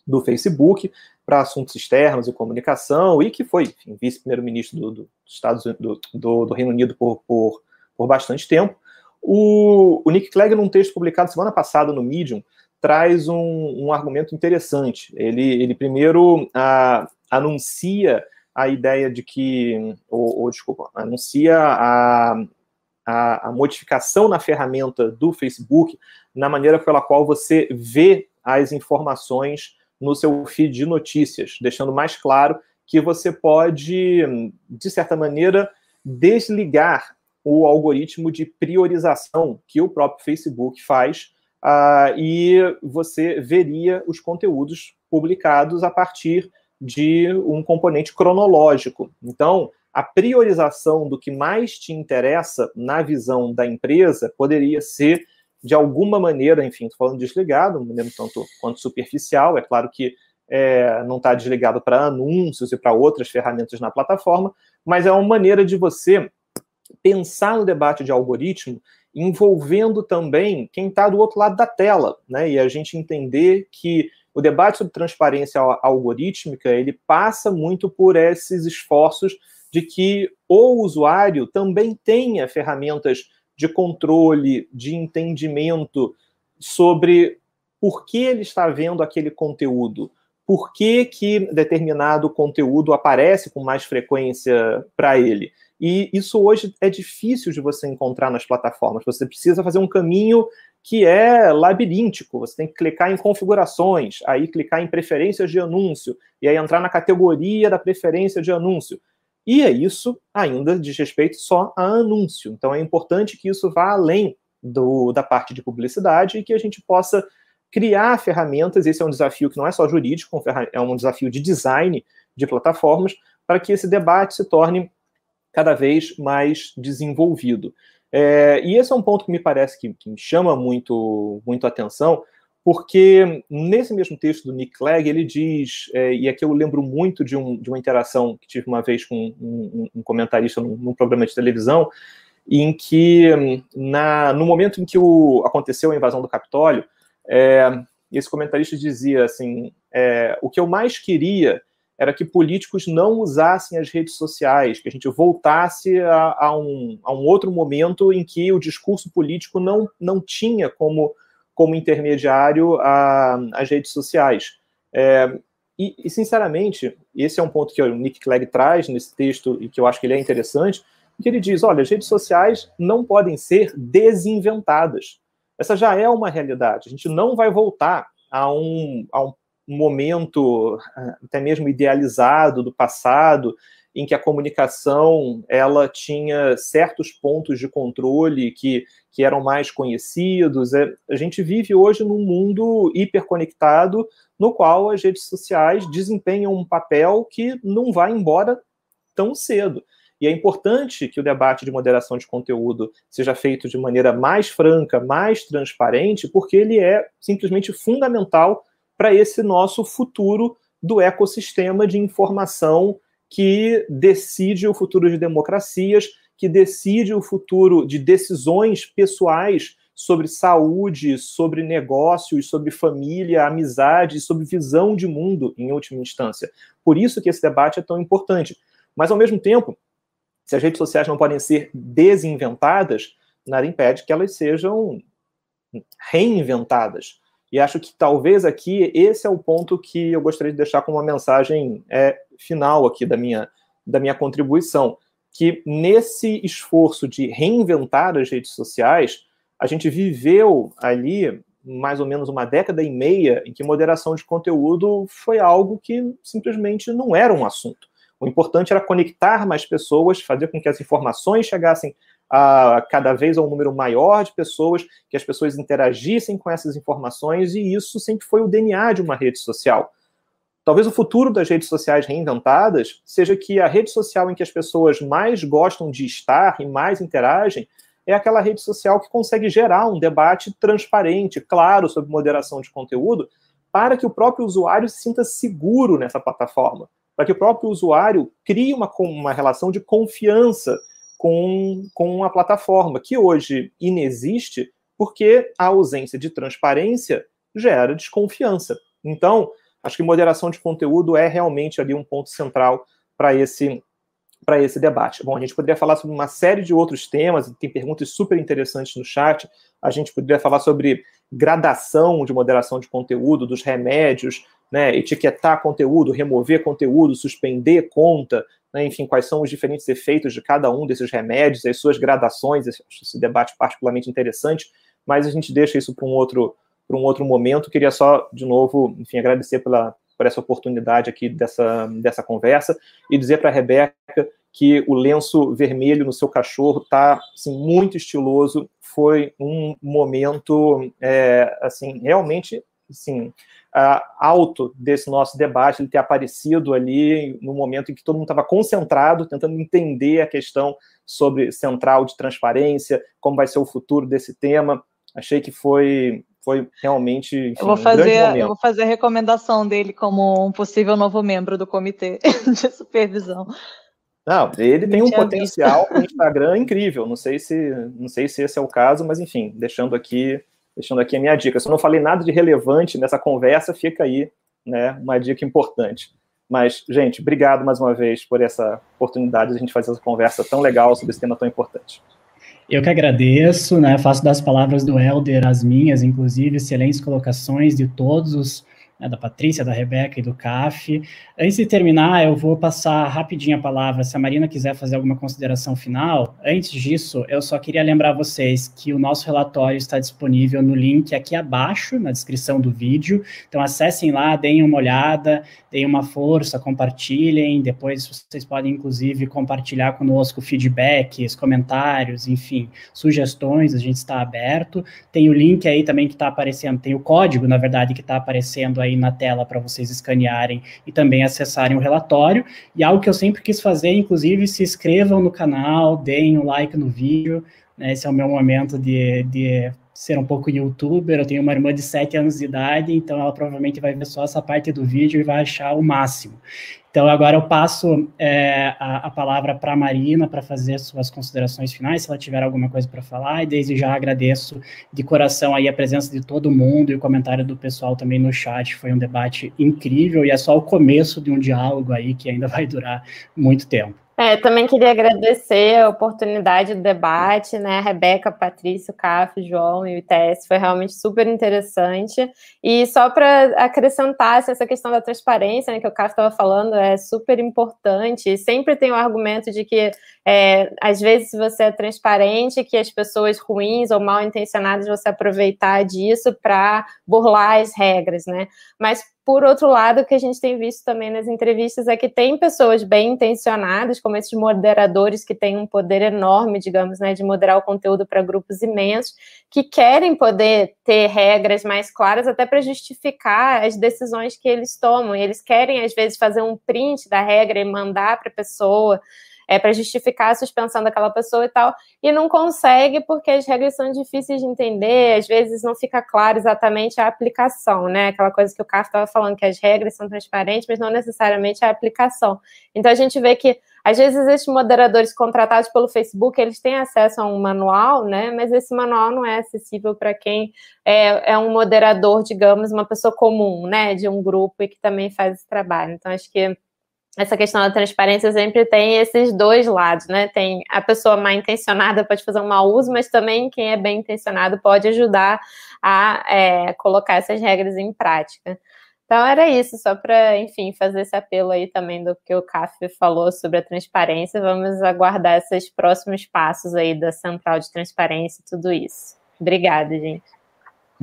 do Facebook para assuntos externos e comunicação, e que foi vice-primeiro-ministro do, do, Estados, do, do, do, Reino Unido por, por, por bastante tempo. O, o, Nick Clegg, num texto publicado semana passada no Medium, traz um, um argumento interessante. Ele, ele primeiro a, anuncia a ideia de que, ou, ou desculpa, anuncia a, a, a, modificação na ferramenta do Facebook, na maneira pela qual você vê as informações no seu feed de notícias, deixando mais claro que você pode, de certa maneira, desligar o algoritmo de priorização que o próprio Facebook faz uh, e você veria os conteúdos publicados a partir de um componente cronológico. Então, a priorização do que mais te interessa na visão da empresa poderia ser, de alguma maneira, enfim, estou falando desligado, não lembro tanto quanto superficial, é claro que é, não está desligado para anúncios e para outras ferramentas na plataforma, mas é uma maneira de você pensar no debate de algoritmo envolvendo também quem está do outro lado da tela, né? E a gente entender que o debate sobre transparência algorítmica ele passa muito por esses esforços de que o usuário também tenha ferramentas de controle, de entendimento sobre por que ele está vendo aquele conteúdo, por que, que determinado conteúdo aparece com mais frequência para ele. E isso hoje é difícil de você encontrar nas plataformas. Você precisa fazer um caminho que é labiríntico. Você tem que clicar em configurações, aí clicar em preferências de anúncio, e aí entrar na categoria da preferência de anúncio. E é isso ainda diz respeito só a anúncio. Então é importante que isso vá além do, da parte de publicidade e que a gente possa criar ferramentas. Esse é um desafio que não é só jurídico, é um desafio de design de plataformas, para que esse debate se torne cada vez mais desenvolvido. É, e esse é um ponto que me parece que, que me chama muito, muito atenção, porque nesse mesmo texto do Nick Clegg, ele diz, é, e aqui eu lembro muito de, um, de, uma interação que tive uma vez com um, um, comentarista num, num, programa de televisão, em que, na, no momento em que o, aconteceu a invasão do Capitólio, é, esse comentarista dizia assim: é, o que eu mais queria era que políticos não usassem as redes sociais, que a gente voltasse a, a, um, a um outro momento em que o discurso político não, não tinha como, como intermediário as redes sociais. É, e, e, sinceramente, esse é um ponto que o Nick Clegg traz nesse texto e que eu acho que ele é interessante, que ele diz, olha, as redes sociais não podem ser desinventadas. Essa já é uma realidade. A gente não vai voltar a um, a um momento até mesmo idealizado do passado, em que a comunicação ela tinha certos pontos de controle que, que eram mais conhecidos. É, a gente vive hoje num mundo hiperconectado, no qual as redes sociais desempenham um papel que não vai embora tão cedo. E é importante que o debate de moderação de conteúdo seja feito de maneira mais franca, mais transparente, porque ele é simplesmente fundamental para esse nosso futuro do ecossistema de informação que decide o futuro de democracias, que decide o futuro de decisões pessoais sobre saúde, sobre negócios, sobre família, amizade, sobre visão de mundo, em última instância. Por isso que esse debate é tão importante. Mas, ao mesmo tempo, se as redes sociais não podem ser desinventadas, nada impede que elas sejam reinventadas. E acho que talvez aqui esse é o ponto que eu gostaria de deixar como uma mensagem é, final aqui da minha, da minha contribuição, que nesse esforço de reinventar as redes sociais, a gente viveu ali mais ou menos uma década e meia em que moderação de conteúdo foi algo que simplesmente não era um assunto. O importante era conectar mais pessoas, fazer com que as informações chegassem a cada vez a um número maior de pessoas, que as pessoas interagissem com essas informações, e isso sempre foi o DNA de uma rede social. Talvez o futuro das redes sociais reinventadas seja que a rede social em que as pessoas mais gostam de estar e mais interagem é aquela rede social que consegue gerar um debate transparente, claro, sobre moderação de conteúdo, para que o próprio usuário se sinta seguro nessa plataforma, para que o próprio usuário crie uma, uma relação de confiança com, com a plataforma, que hoje inexiste porque a ausência de transparência gera desconfiança. Então, Acho que moderação de conteúdo é realmente ali um ponto central para esse para esse debate. Bom, a gente poderia falar sobre uma série de outros temas, tem perguntas super interessantes no chat. A gente poderia falar sobre gradação de moderação de conteúdo, dos remédios, né, etiquetar conteúdo, remover conteúdo, suspender conta, né, enfim, quais são os diferentes efeitos de cada um desses remédios, as suas gradações. Acho esse debate particularmente interessante, mas a gente deixa isso para um outro para um outro momento. Queria só, de novo, enfim, agradecer pela, por essa oportunidade aqui dessa, dessa conversa e dizer para a Rebeca que o lenço vermelho no seu cachorro está assim, muito estiloso. Foi um momento, é, assim, realmente, assim, alto desse nosso debate, ele ter aparecido ali no momento em que todo mundo estava concentrado, tentando entender a questão sobre central de transparência, como vai ser o futuro desse tema. Achei que foi foi realmente enfim, eu vou fazer um eu vou fazer a recomendação dele como um possível novo membro do comitê de supervisão. Não ele tem um potencial no Instagram incrível. Não sei se não sei se esse é o caso mas enfim deixando aqui deixando aqui a minha dica. Se eu não falei nada de relevante nessa conversa fica aí né uma dica importante. Mas gente obrigado mais uma vez por essa oportunidade de a gente fazer essa conversa tão legal sobre esse tema tão importante eu que agradeço, né? Faço das palavras do Helder as minhas, inclusive, excelentes colocações de todos os né, da Patrícia, da Rebeca e do CAF. Antes de terminar, eu vou passar rapidinho a palavra, se a Marina quiser fazer alguma consideração final. Antes disso, eu só queria lembrar vocês que o nosso relatório está disponível no link aqui abaixo, na descrição do vídeo. Então, acessem lá, deem uma olhada, deem uma força, compartilhem. Depois, vocês podem, inclusive, compartilhar conosco feedbacks, comentários, enfim, sugestões, a gente está aberto. Tem o link aí também que está aparecendo, tem o código, na verdade, que está aparecendo aí na tela para vocês escanearem e também acessarem o relatório. E algo que eu sempre quis fazer, inclusive, se inscrevam no canal, deem um like no vídeo. Né? Esse é o meu momento de, de ser um pouco youtuber. Eu tenho uma irmã de 7 anos de idade, então ela provavelmente vai ver só essa parte do vídeo e vai achar o máximo. Então, agora eu passo é, a, a, palavra para a Marina para fazer suas considerações finais, se ela tiver alguma coisa para falar, e desde já agradeço de coração aí a presença de todo mundo e o comentário do pessoal também no chat, foi um debate incrível e é só o começo de um diálogo aí que ainda vai durar muito tempo. É, também queria agradecer a oportunidade do debate, né? Rebeca, Patrícia, Caf, João e o ITS, foi realmente super interessante. E só para acrescentar assim, essa questão da transparência, né, que o Caf estava falando, é super importante. Sempre tem o argumento de que, é, às vezes, você é transparente, que as pessoas ruins ou mal intencionadas se aproveitar disso para burlar as regras, né? Mas por outro lado, o que a gente tem visto também nas entrevistas é que tem pessoas bem intencionadas, como esses moderadores que têm um poder enorme, digamos, né, de moderar o conteúdo para grupos imensos, que querem poder ter regras mais claras até para justificar as decisões que eles tomam. E eles querem, às vezes, fazer um print da regra e mandar para a pessoa é, para justificar a suspensão daquela pessoa e tal, e não consegue porque as regras são difíceis de entender, às vezes não fica claro exatamente a aplicação, né? Aquela coisa que o Carlos estava falando, que as regras são transparentes, mas não necessariamente a aplicação. Então a gente vê que às vezes esses moderadores contratados pelo Facebook, eles têm acesso a um manual, né? Mas esse manual não é acessível para quem é, é, um moderador, digamos, uma pessoa comum, né? De um grupo e que também faz esse trabalho. Então, acho que essa questão da transparência sempre tem esses dois lados, né? Tem a pessoa mal intencionada pode fazer um mau uso, mas também quem é bem intencionado pode ajudar a é, colocar essas regras em prática. Então era isso, só para, enfim, fazer esse apelo aí também do que o CAF falou sobre a transparência. Vamos aguardar esses próximos passos aí da Central de Transparência e tudo isso. Obrigada, gente.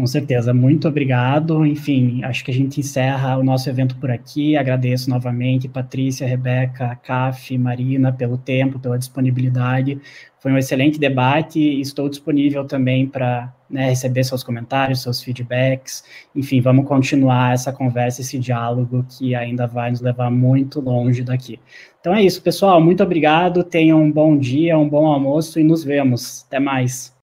Com certeza, muito obrigado. Enfim, acho que a gente encerra o nosso evento por aqui. Agradeço novamente Patrícia, Rebeca, Caf, Marina pelo tempo, pela disponibilidade. Foi um excelente debate estou disponível também para né, receber seus comentários, seus feedbacks. Enfim, vamos continuar essa conversa, esse diálogo que ainda vai nos levar muito longe daqui. Então é isso, pessoal. Muito obrigado. Tenham um bom dia, um bom almoço e nos vemos. Até mais.